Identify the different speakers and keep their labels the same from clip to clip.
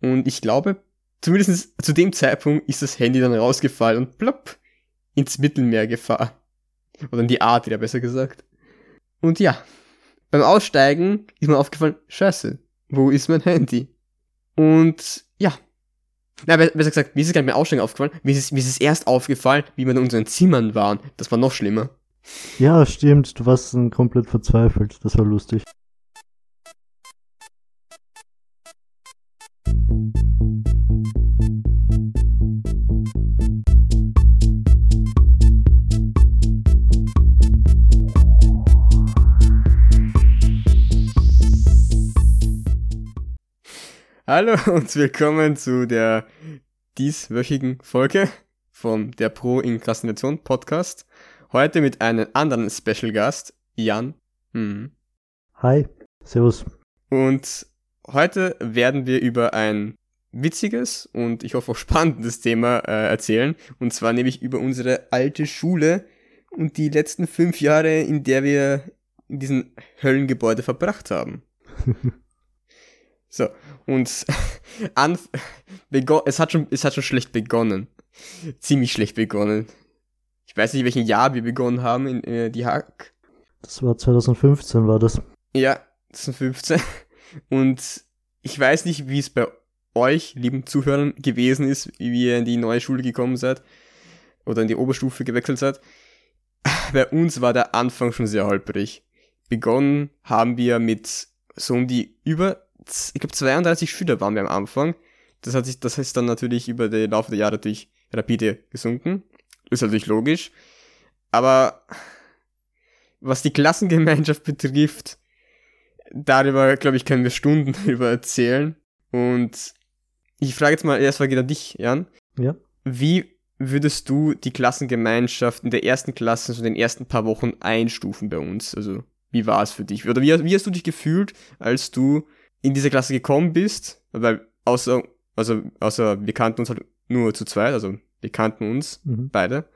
Speaker 1: Und ich glaube, zumindest zu dem Zeitpunkt ist das Handy dann rausgefallen und plopp ins Mittelmeer gefahren. Oder in die Art wieder besser gesagt. Und ja, beim Aussteigen ist mir aufgefallen, scheiße, wo ist mein Handy? Und ja, na, besser gesagt, mir ist es gar nicht beim Aussteigen aufgefallen, mir ist, es, mir ist es erst aufgefallen, wie wir in unseren Zimmern waren. Das war noch schlimmer.
Speaker 2: Ja, stimmt, du warst dann komplett verzweifelt, das war lustig.
Speaker 1: Hallo und willkommen zu der dieswöchigen Folge von der Pro Inkrastination Podcast. Heute mit einem anderen Special Gast, Jan.
Speaker 2: Mhm. Hi, servus.
Speaker 1: Und heute werden wir über ein witziges und ich hoffe auch spannendes Thema äh, erzählen. Und zwar nämlich über unsere alte Schule und die letzten fünf Jahre, in der wir in diesem Höllengebäude verbracht haben. So, und an, es, hat schon, es hat schon schlecht begonnen. Ziemlich schlecht begonnen. Ich weiß nicht, welchen Jahr wir begonnen haben in äh, die Hack.
Speaker 2: Das war 2015, war das.
Speaker 1: Ja, 2015. Und ich weiß nicht, wie es bei euch, lieben Zuhörern, gewesen ist, wie ihr in die neue Schule gekommen seid oder in die Oberstufe gewechselt seid. Bei uns war der Anfang schon sehr holprig. Begonnen haben wir mit so um die über ich glaube 32 Schüler waren wir am Anfang. Das hat sich, das heißt dann natürlich über den Laufe der Jahre natürlich rapide gesunken. Ist natürlich logisch. Aber was die Klassengemeinschaft betrifft, darüber, glaube ich, können wir Stunden über erzählen. Und ich frage jetzt mal erstmal an dich, Jan.
Speaker 2: Ja.
Speaker 1: Wie würdest du die Klassengemeinschaft in der ersten Klasse, so in den ersten paar Wochen einstufen bei uns? Also, wie war es für dich? Oder wie, wie hast du dich gefühlt, als du in diese Klasse gekommen bist, weil außer, also, außer wir kannten uns halt nur zu zweit, also wir kannten uns mhm. beide,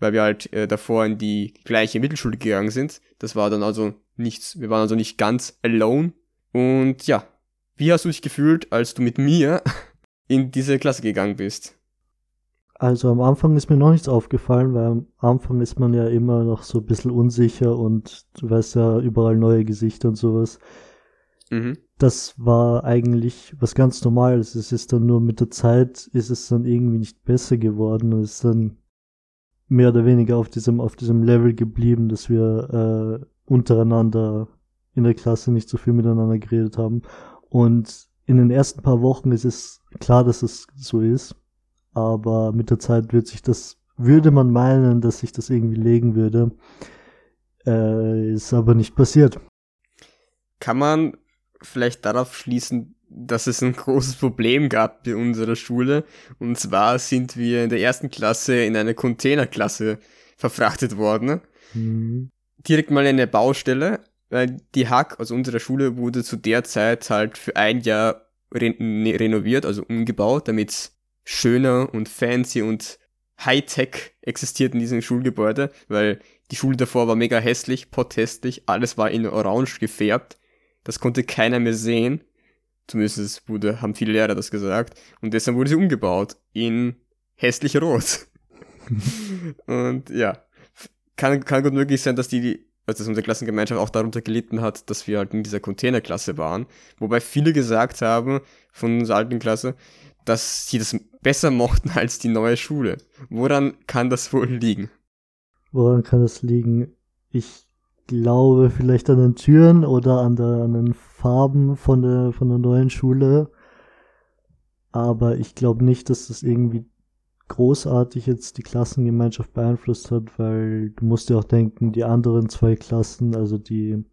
Speaker 1: weil wir halt äh, davor in die gleiche Mittelschule gegangen sind. Das war dann also nichts, wir waren also nicht ganz alone. Und ja, wie hast du dich gefühlt, als du mit mir in diese Klasse gegangen bist?
Speaker 2: Also am Anfang ist mir noch nichts aufgefallen, weil am Anfang ist man ja immer noch so ein bisschen unsicher und du weißt ja überall neue Gesichter und sowas. Mhm. Das war eigentlich was ganz Normales. Es ist dann nur mit der Zeit ist es dann irgendwie nicht besser geworden. Es ist dann mehr oder weniger auf diesem, auf diesem Level geblieben, dass wir äh, untereinander in der Klasse nicht so viel miteinander geredet haben. Und in den ersten paar Wochen ist es klar, dass es so ist. Aber mit der Zeit wird sich das, würde man meinen, dass sich das irgendwie legen würde. Äh, ist aber nicht passiert.
Speaker 1: Kann man vielleicht darauf schließen, dass es ein großes Problem gab bei unserer Schule. Und zwar sind wir in der ersten Klasse in eine Containerklasse verfrachtet worden. Mhm. Direkt mal in eine Baustelle, weil die Hack, also unsere Schule, wurde zu der Zeit halt für ein Jahr re ne, renoviert, also umgebaut, damit es schöner und fancy und Hightech existiert in diesem Schulgebäude, weil die Schule davor war mega hässlich, pothässlich, alles war in orange gefärbt das konnte keiner mehr sehen. Zumindest wurde, haben viele Lehrer das gesagt. Und deshalb wurde sie umgebaut in hässlich rot. und ja, kann, kann gut möglich sein, dass die, also dass unsere Klassengemeinschaft auch darunter gelitten hat, dass wir halt in dieser Containerklasse waren. Wobei viele gesagt haben von unserer alten Klasse, dass sie das besser mochten als die neue Schule. Woran kann das wohl liegen?
Speaker 2: Woran kann das liegen? Ich glaube vielleicht an den Türen oder an, der, an den Farben von der, von der neuen Schule. Aber ich glaube nicht, dass das irgendwie großartig jetzt die Klassengemeinschaft beeinflusst hat, weil du musst dir auch denken, die anderen zwei Klassen, also die,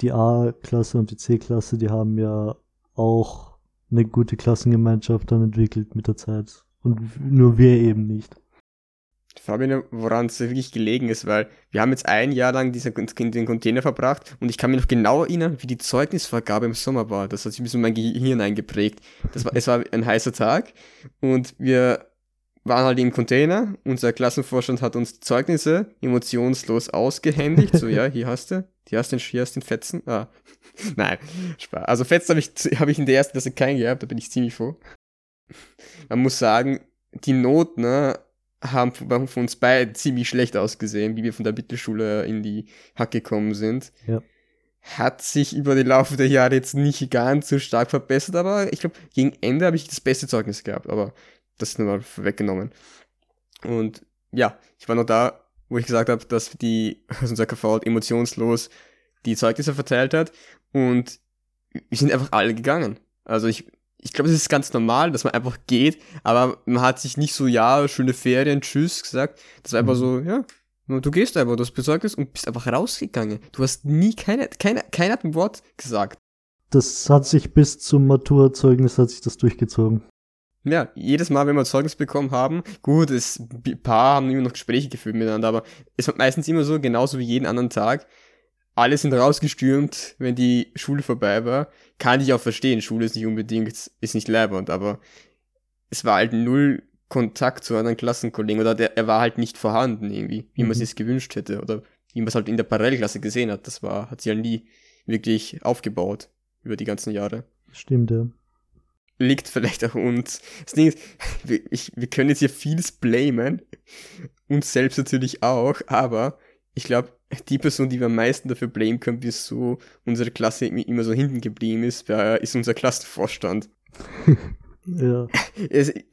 Speaker 2: die A-Klasse und die C-Klasse, die haben ja auch eine gute Klassengemeinschaft dann entwickelt mit der Zeit. Und nur wir eben nicht.
Speaker 1: Ich frage mich, woran es wirklich gelegen ist, weil wir haben jetzt ein Jahr lang diese, den Container verbracht und ich kann mich noch genau erinnern, wie die Zeugnisvergabe im Sommer war. Das hat sich ein bisschen mein Gehirn eingeprägt. Das war, es war ein heißer Tag und wir waren halt im Container. Unser Klassenvorstand hat uns Zeugnisse emotionslos ausgehändigt. So, ja, hier hast du, hier hast du hier hast du den Fetzen. Ah, nein, Spaß. Also Fetzen habe ich, hab ich in der ersten Klasse keinen gehabt, da bin ich ziemlich froh. man muss sagen, die Noten ne, haben von uns beiden ziemlich schlecht ausgesehen, wie wir von der Mittelschule in die Hack gekommen sind.
Speaker 2: Ja.
Speaker 1: Hat sich über den Laufe der Jahre jetzt nicht ganz so stark verbessert, aber ich glaube, gegen Ende habe ich das beste Zeugnis gehabt, aber das ist nur mal weggenommen. Und ja, ich war noch da, wo ich gesagt habe, dass die, dass unser KV halt emotionslos die Zeugnisse verteilt hat und wir sind einfach alle gegangen. Also ich, ich glaube, es ist ganz normal, dass man einfach geht, aber man hat sich nicht so, ja, schöne Ferien, tschüss gesagt. Das war einfach so, mhm. ja, du gehst einfach, du hast Besorgnis und bist einfach rausgegangen. Du hast nie, keine, keine, keiner hat ein Wort gesagt.
Speaker 2: Das hat sich bis zum Maturzeugnis hat sich das durchgezogen.
Speaker 1: Ja, jedes Mal, wenn wir Zeugnis bekommen haben, gut, es, ein paar haben immer noch Gespräche geführt miteinander, aber es war meistens immer so, genauso wie jeden anderen Tag, alle sind rausgestürmt, wenn die Schule vorbei war. Kann ich auch verstehen, Schule ist nicht unbedingt, ist nicht leibend, aber es war halt null Kontakt zu anderen Klassenkollegen oder der, er war halt nicht vorhanden irgendwie, wie mhm. man es sich gewünscht hätte oder wie man es halt in der Parallelklasse gesehen hat. Das war, hat sich ja halt nie wirklich aufgebaut über die ganzen Jahre.
Speaker 2: Stimmt, ja.
Speaker 1: Liegt vielleicht auch uns. Das Ding ist, wir, ich, wir können jetzt hier vieles blamen, uns selbst natürlich auch, aber ich glaube, die Person, die wir am meisten dafür blamen können, wieso unsere Klasse immer so hinten geblieben ist, ist unser Klassenvorstand.
Speaker 2: ja.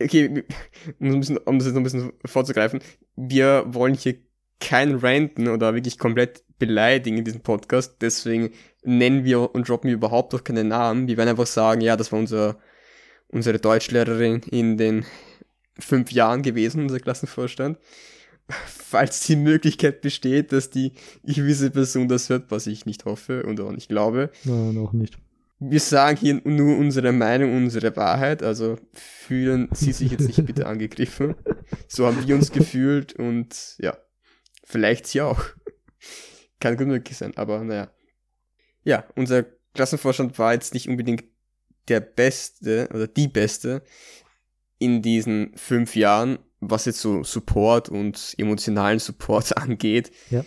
Speaker 1: okay, um, um das noch ein bisschen vorzugreifen, wir wollen hier kein Ranten oder wirklich komplett beleidigen in diesem Podcast, deswegen nennen wir und droppen wir überhaupt noch keine Namen. Wir werden einfach sagen, ja, das war unser, unsere Deutschlehrerin in den fünf Jahren gewesen, unser Klassenvorstand falls die Möglichkeit besteht, dass die gewisse Person das hört, was ich nicht hoffe und auch nicht glaube.
Speaker 2: Nein, auch nicht.
Speaker 1: Wir sagen hier nur unsere Meinung, unsere Wahrheit, also fühlen Sie sich jetzt nicht bitte angegriffen. So haben wir uns gefühlt und ja, vielleicht Sie auch. Kann gut möglich sein, aber naja. Ja, unser Klassenvorstand war jetzt nicht unbedingt der Beste oder die Beste in diesen fünf Jahren, was jetzt so Support und emotionalen Support angeht.
Speaker 2: Ja.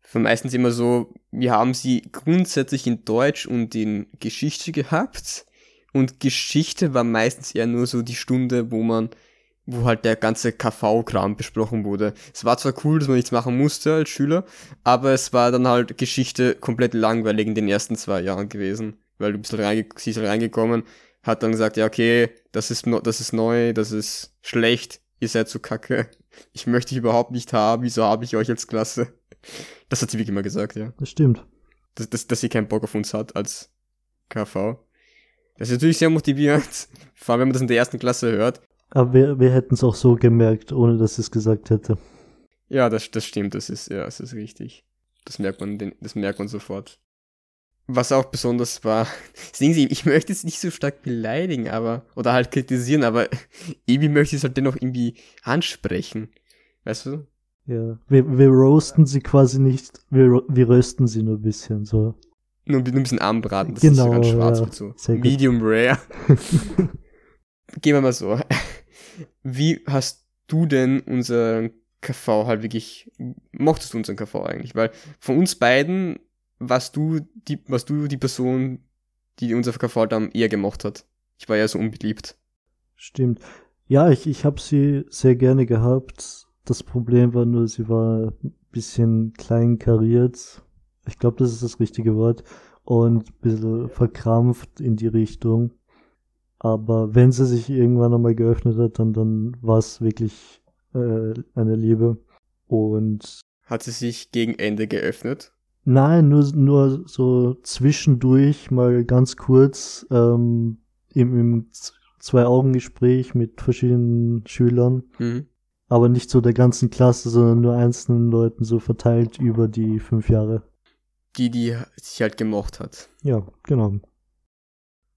Speaker 1: Von meistens immer so, wir haben sie grundsätzlich in Deutsch und in Geschichte gehabt. Und Geschichte war meistens eher nur so die Stunde, wo man, wo halt der ganze KV-Kram besprochen wurde. Es war zwar cool, dass man nichts machen musste als Schüler, aber es war dann halt Geschichte komplett langweilig in den ersten zwei Jahren gewesen. Weil du bist halt, reinge halt reingekommen, hat dann gesagt, ja, okay, das ist, no, das ist neu, das ist schlecht, ihr seid zu kacke, ich möchte dich überhaupt nicht haben, wieso habe ich euch als Klasse? Das hat sie wirklich immer gesagt, ja.
Speaker 2: Das stimmt.
Speaker 1: Dass, dass, dass sie keinen Bock auf uns hat als KV. Das ist natürlich sehr motivierend, vor allem wenn man das in der ersten Klasse hört.
Speaker 2: Aber wir, wir hätten es auch so gemerkt, ohne dass sie es gesagt hätte.
Speaker 1: Ja, das, das stimmt, das ist, ja, das ist richtig. Das merkt man, das merkt man sofort was auch besonders war, sehen Sie, ich möchte es nicht so stark beleidigen, aber, oder halt kritisieren, aber irgendwie möchte ich es halt dennoch irgendwie ansprechen. Weißt du?
Speaker 2: Ja, wir, wir roasten sie quasi nicht, wir, wir rösten sie nur ein bisschen, so.
Speaker 1: Nur, nur ein bisschen anbraten,
Speaker 2: das genau, ist
Speaker 1: ganz
Speaker 2: schwarz
Speaker 1: ja,
Speaker 2: mit so.
Speaker 1: Medium rare. Gehen wir mal so. Wie hast du denn unseren KV halt wirklich, mochtest du unseren KV eigentlich? Weil von uns beiden was du die, was du die Person, die unser verkauft haben, eher gemocht hat. Ich war ja so unbeliebt.
Speaker 2: Stimmt. Ja, ich, ich habe sie sehr gerne gehabt. Das Problem war nur, sie war ein bisschen klein kariert. Ich glaube, das ist das richtige Wort. Und ein bisschen verkrampft in die Richtung. Aber wenn sie sich irgendwann einmal geöffnet hat, dann, dann war es wirklich äh, eine Liebe. Und
Speaker 1: hat sie sich gegen Ende geöffnet?
Speaker 2: Nein, nur, nur so zwischendurch mal ganz kurz ähm, im, im Zwei-Augen-Gespräch mit verschiedenen Schülern. Mhm. Aber nicht so der ganzen Klasse, sondern nur einzelnen Leuten so verteilt über die fünf Jahre.
Speaker 1: Die, die sich halt gemocht hat.
Speaker 2: Ja, genau.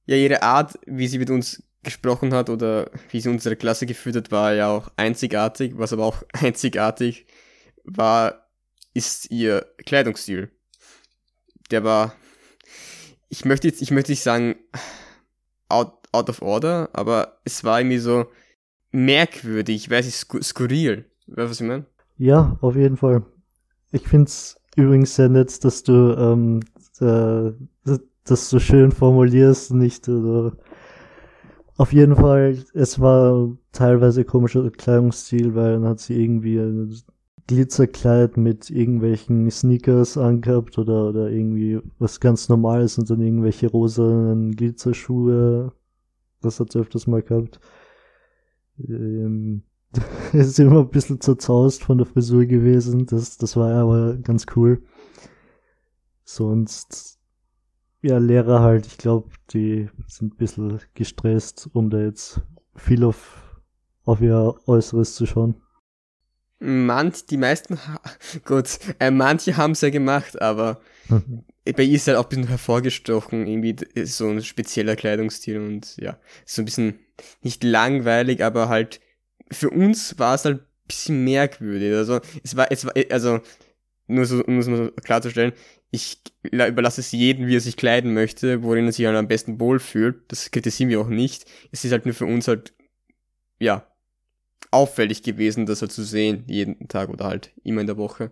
Speaker 1: Ja, ihre Art, wie sie mit uns gesprochen hat oder wie sie unsere Klasse geführt hat, war ja auch einzigartig. Was aber auch einzigartig war, ist ihr Kleidungsstil der war, ich möchte jetzt, ich möchte nicht sagen, out, out of order, aber es war irgendwie so merkwürdig, ich weiß nicht, skur skurril. Weißt du, was ich meine?
Speaker 2: Ja, auf jeden Fall. Ich find's übrigens sehr nett, dass du ähm, äh, das so schön formulierst, nicht äh, Auf jeden Fall, es war teilweise komischer Kleidungsstil, weil dann hat sie irgendwie ein Glitzerkleid mit irgendwelchen Sneakers angehabt oder, oder irgendwie was ganz Normales und dann irgendwelche rosanen Glitzerschuhe. Das hat sie öfters mal gehabt. Ähm, ist immer ein bisschen zerzaust von der Frisur gewesen. Das, das war aber ganz cool. Sonst, ja, Lehrer halt, ich glaube, die sind ein bisschen gestresst, um da jetzt viel auf, auf ihr Äußeres zu schauen.
Speaker 1: Manch, die meisten, gut, äh, manche haben es ja gemacht, aber mhm. bei ihr ist halt auch ein bisschen hervorgestochen, irgendwie so ein spezieller Kleidungsstil und ja, so ein bisschen nicht langweilig, aber halt für uns war es halt ein bisschen merkwürdig. Also es war, es war, also nur so, um es mal klarzustellen, ich überlasse es jedem, wie er sich kleiden möchte, worin er sich halt am besten wohlfühlt. Das kritisieren wir auch nicht. Es ist halt nur für uns halt, ja, auffällig gewesen, das halt zu sehen, jeden Tag oder halt immer in der Woche.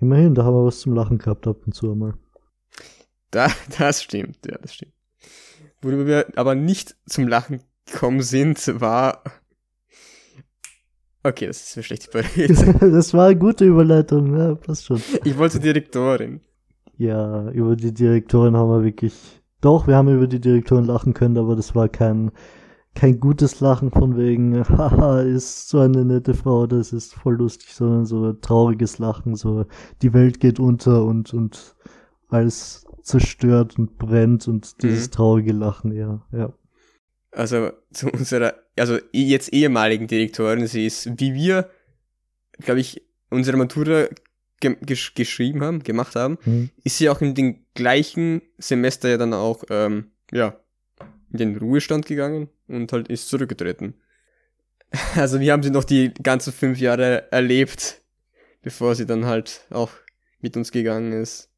Speaker 2: Immerhin, da haben wir was zum Lachen gehabt ab und zu einmal.
Speaker 1: Da, das stimmt, ja, das stimmt. Worüber wir aber nicht zum Lachen gekommen sind, war Okay, das ist eine schlechte
Speaker 2: Überleitung. das war eine gute Überleitung, ja, passt schon.
Speaker 1: Ich wollte Direktorin.
Speaker 2: Ja, über die Direktorin haben wir wirklich. Doch, wir haben über die Direktorin lachen können, aber das war kein, kein gutes Lachen von wegen, haha, ist so eine nette Frau, das ist voll lustig, sondern so trauriges Lachen, so die Welt geht unter und, und alles zerstört und brennt und dieses mhm. traurige Lachen, ja, ja
Speaker 1: also zu unserer, also jetzt ehemaligen Direktorin, sie ist, wie wir, glaube ich, unsere Matura ge gesch geschrieben haben, gemacht haben, mhm. ist sie auch in den gleichen Semester ja dann auch, ähm, ja, in den Ruhestand gegangen und halt ist zurückgetreten. Also wir haben sie noch die ganzen fünf Jahre erlebt, bevor sie dann halt auch mit uns gegangen ist.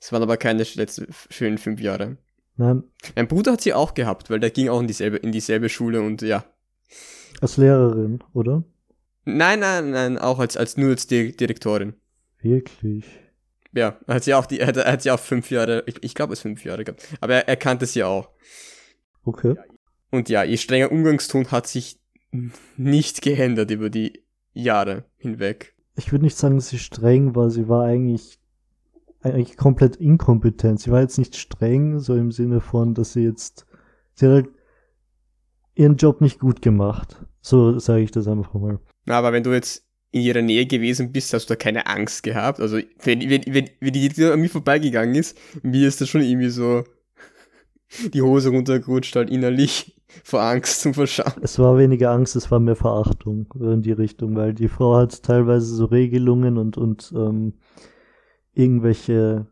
Speaker 1: Es waren aber keine letzten schönen fünf Jahre. Nein. Mein Bruder hat sie auch gehabt, weil der ging auch in dieselbe, in dieselbe Schule und ja.
Speaker 2: Als Lehrerin, oder?
Speaker 1: Nein, nein, nein, auch als, als nur als Direktorin.
Speaker 2: Wirklich?
Speaker 1: Ja, hat sie auch die, er hat, hat sie auch fünf Jahre, ich, ich glaube es fünf Jahre gehabt. Aber er, er kannte sie auch.
Speaker 2: Okay.
Speaker 1: Und ja, ihr strenger Umgangston hat sich nicht geändert über die Jahre hinweg.
Speaker 2: Ich würde nicht sagen, dass sie streng war, sie war eigentlich eigentlich komplett inkompetent. Sie war jetzt nicht streng, so im Sinne von, dass sie jetzt, sie hat halt ihren Job nicht gut gemacht. So sage ich das einfach mal.
Speaker 1: Aber wenn du jetzt in ihrer Nähe gewesen bist, hast du da keine Angst gehabt. Also, wenn, wenn, wenn, wenn die jetzt an mir vorbeigegangen ist, mir ist das schon irgendwie so die Hose runtergerutscht, halt innerlich vor Angst zum Verschauen.
Speaker 2: Es war weniger Angst, es war mehr Verachtung in die Richtung, weil die Frau hat teilweise so Regelungen und, und ähm, irgendwelche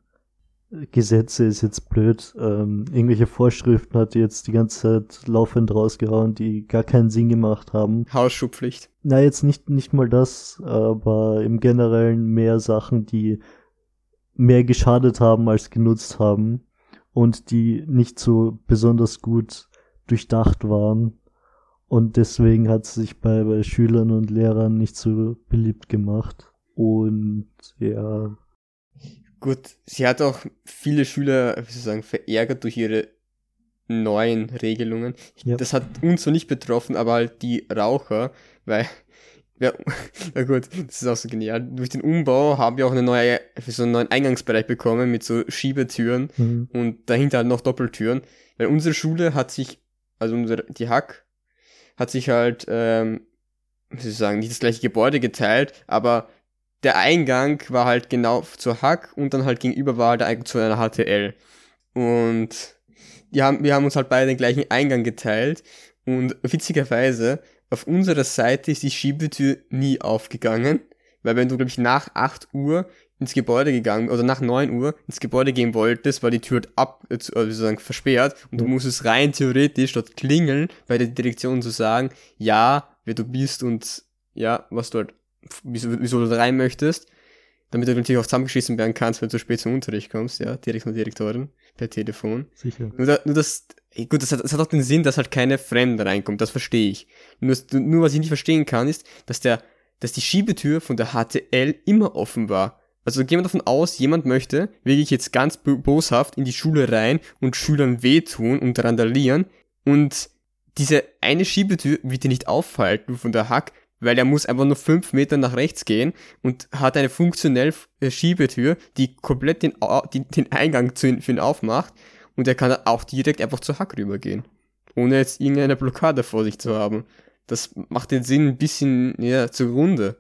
Speaker 2: Gesetze ist jetzt blöd, ähm, irgendwelche Vorschriften hat die jetzt die ganze Zeit laufend rausgehauen, die gar keinen Sinn gemacht haben.
Speaker 1: Hausschuhpflicht.
Speaker 2: Na, jetzt nicht, nicht mal das, aber im Generellen mehr Sachen, die mehr geschadet haben als genutzt haben und die nicht so besonders gut durchdacht waren. Und deswegen hat es sich bei, bei Schülern und Lehrern nicht so beliebt gemacht. Und ja,
Speaker 1: Gut, sie hat auch viele Schüler, wie soll ich sagen, verärgert durch ihre neuen Regelungen. Ja. Das hat uns so nicht betroffen, aber halt die Raucher, weil, ja, na gut, das ist auch so genial. Durch den Umbau haben wir auch eine neue, so einen neuen Eingangsbereich bekommen mit so Schiebetüren mhm. und dahinter halt noch Doppeltüren. Weil unsere Schule hat sich, also unsere, die Hack, hat sich halt, ähm, wie soll ich sagen, nicht das gleiche Gebäude geteilt, aber der Eingang war halt genau zur Hack und dann halt gegenüber war halt der Eingang zu einer HTL. Und die haben, wir haben uns halt beide den gleichen Eingang geteilt und witzigerweise auf unserer Seite ist die Schiebetür nie aufgegangen, weil wenn du, glaube ich, nach 8 Uhr ins Gebäude gegangen oder nach 9 Uhr ins Gebäude gehen wolltest, war die Tür ab, äh, sozusagen versperrt und du musstest rein theoretisch dort klingeln, bei der Direktion zu sagen, ja, wer du bist und ja, was du halt wieso, wieso du rein möchtest, damit du natürlich auch zusammengeschissen werden kannst, wenn du zu spät zum Unterricht kommst, ja, direkt von der Direktorin, per Telefon.
Speaker 2: Sicher.
Speaker 1: Nur, da, nur das, gut, das hat, das hat auch den Sinn, dass halt keine Fremde reinkommt, das verstehe ich. Nur, nur was ich nicht verstehen kann, ist, dass der, dass die Schiebetür von der HTL immer offen war. Also gehen wir davon aus, jemand möchte wirklich jetzt ganz boshaft in die Schule rein und Schülern wehtun und randalieren und diese eine Schiebetür wird dir nicht aufhalten von der Hack, weil er muss einfach nur fünf Meter nach rechts gehen und hat eine funktionelle äh, Schiebetür, die komplett den, den Eingang zu, für ihn aufmacht und er kann auch direkt einfach zur Hack rübergehen, ohne jetzt irgendeine Blockade vor sich zu haben. Das macht den Sinn ein bisschen ja, zugrunde.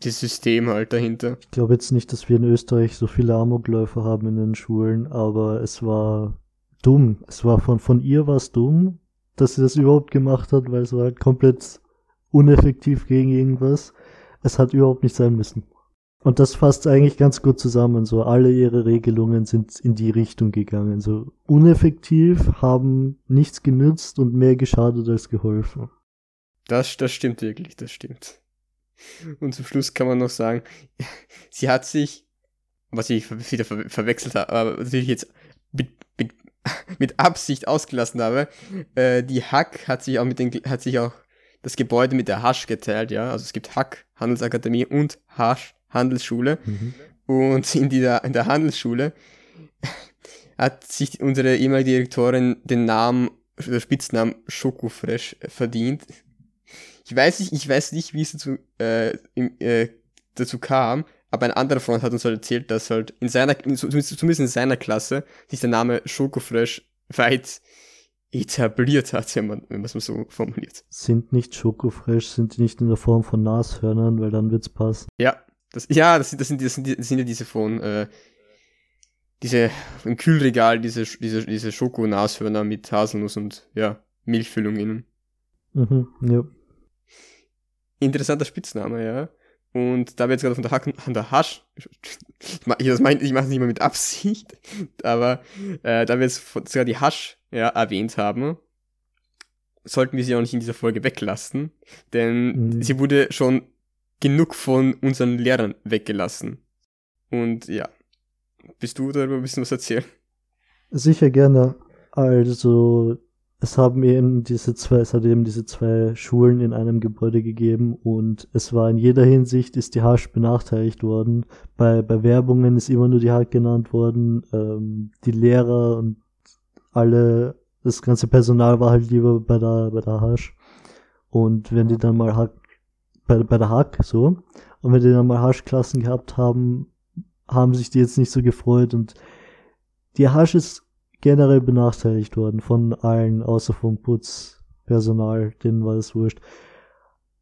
Speaker 1: Das System halt dahinter.
Speaker 2: Ich glaube jetzt nicht, dass wir in Österreich so viele Amokläufer haben in den Schulen, aber es war dumm. Es war von, von ihr war es dumm, dass sie das überhaupt gemacht hat, weil es war halt komplett uneffektiv gegen irgendwas. Es hat überhaupt nicht sein müssen. Und das fasst eigentlich ganz gut zusammen. So alle ihre Regelungen sind in die Richtung gegangen. So uneffektiv, haben nichts genützt und mehr geschadet als geholfen.
Speaker 1: Das, das stimmt wirklich, das stimmt. Und zum Schluss kann man noch sagen, sie hat sich, was ich wieder ver verwechselt habe, aber natürlich jetzt mit, mit, mit Absicht ausgelassen habe, äh, die Hack hat sich auch mit den, hat sich auch das Gebäude mit der Hasch geteilt, ja. Also es gibt Hack Handelsakademie und Hasch Handelsschule. Mhm. Und in, dieser, in der Handelsschule hat sich unsere ehemalige Direktorin den Namen, den Spitznamen Schokofresh verdient. Ich weiß nicht, ich weiß nicht, wie es dazu, äh, im, äh, dazu kam, aber ein anderer Freund hat uns halt erzählt, dass halt in seiner, zumindest in seiner Klasse, sich der Name Schokofresh weit etabliert hat, wenn man, es mal so formuliert.
Speaker 2: Sind nicht Schokofresh, sind die nicht in der Form von Nashörnern, weil dann wird's passen.
Speaker 1: Ja, das, ja, das sind, das sind, das sind, das sind ja diese von, äh, diese, im Kühlregal, diese, diese, diese Schoko-Nashörner mit Haselnuss und, ja, Milchfüllung innen.
Speaker 2: Mhm, ja.
Speaker 1: Interessanter Spitzname, ja. Und da wir jetzt gerade von der, Hack, von der Hasch, ich, mach, ich, das mein, ich mache es nicht mal mit Absicht, aber äh, da wir jetzt sogar die Hasch ja, erwähnt haben, sollten wir sie auch nicht in dieser Folge weglassen, denn mhm. sie wurde schon genug von unseren Lehrern weggelassen. Und ja, bist du darüber ein bisschen was erzählen?
Speaker 2: Sicher gerne. Also es haben eben diese zwei, es hat eben diese zwei Schulen in einem Gebäude gegeben und es war in jeder Hinsicht ist die Hasch benachteiligt worden. Bei, bei Werbungen ist immer nur die Hack genannt worden. Ähm, die Lehrer und alle, das ganze Personal war halt lieber bei der, bei der Hasch. Und wenn die dann mal Hack, bei, bei der Hack, so, und wenn die dann mal Haschklassen gehabt haben, haben sich die jetzt nicht so gefreut und die Hasch ist generell benachteiligt worden von allen, außer vom Putzpersonal, denen war es wurscht.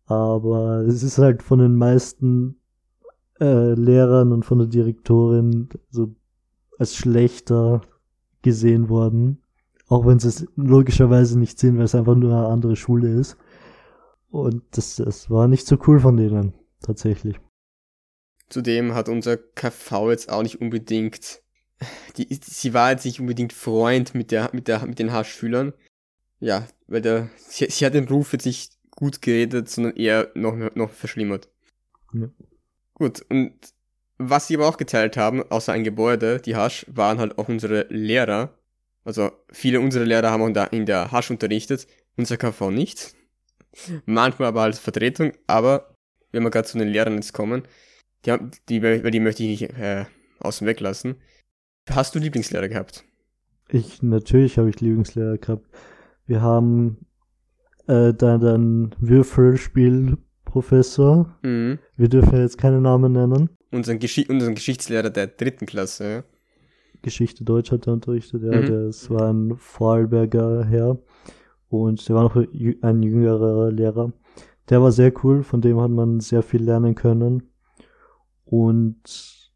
Speaker 2: Aber es ist halt von den meisten äh, Lehrern und von der Direktorin so als schlechter gesehen worden. Auch wenn sie es logischerweise nicht sehen, weil es einfach nur eine andere Schule ist. Und das, das war nicht so cool von denen, tatsächlich.
Speaker 1: Zudem hat unser KV jetzt auch nicht unbedingt die, sie war jetzt nicht unbedingt Freund mit der, mit der, mit den Haarschülern. Ja, weil der, sie, sie hat den Ruf jetzt nicht gut geredet, sondern eher noch, noch verschlimmert. Ja. Gut, und was sie aber auch geteilt haben, außer ein Gebäude, die Hasch, waren halt auch unsere Lehrer. Also viele unserer Lehrer haben auch da in der Hasch unterrichtet, unser KV nicht. Manchmal aber als Vertretung, aber wenn wir gerade zu den Lehrern jetzt kommen, die, haben, die, die möchte ich nicht äh, außen weglassen. Hast du Lieblingslehrer gehabt?
Speaker 2: Ich, natürlich habe ich Lieblingslehrer gehabt. Wir haben äh, dann den Würfelspielprofessor. Mhm. Wir dürfen jetzt keine Namen nennen.
Speaker 1: Unseren, Gesch unseren Geschichtslehrer der dritten Klasse, ja.
Speaker 2: Geschichte Deutsch hat er unterrichtet, ja. Mhm. Das war ein Vorarlberger Herr. Und der war noch ein jüngerer Lehrer. Der war sehr cool, von dem hat man sehr viel lernen können. Und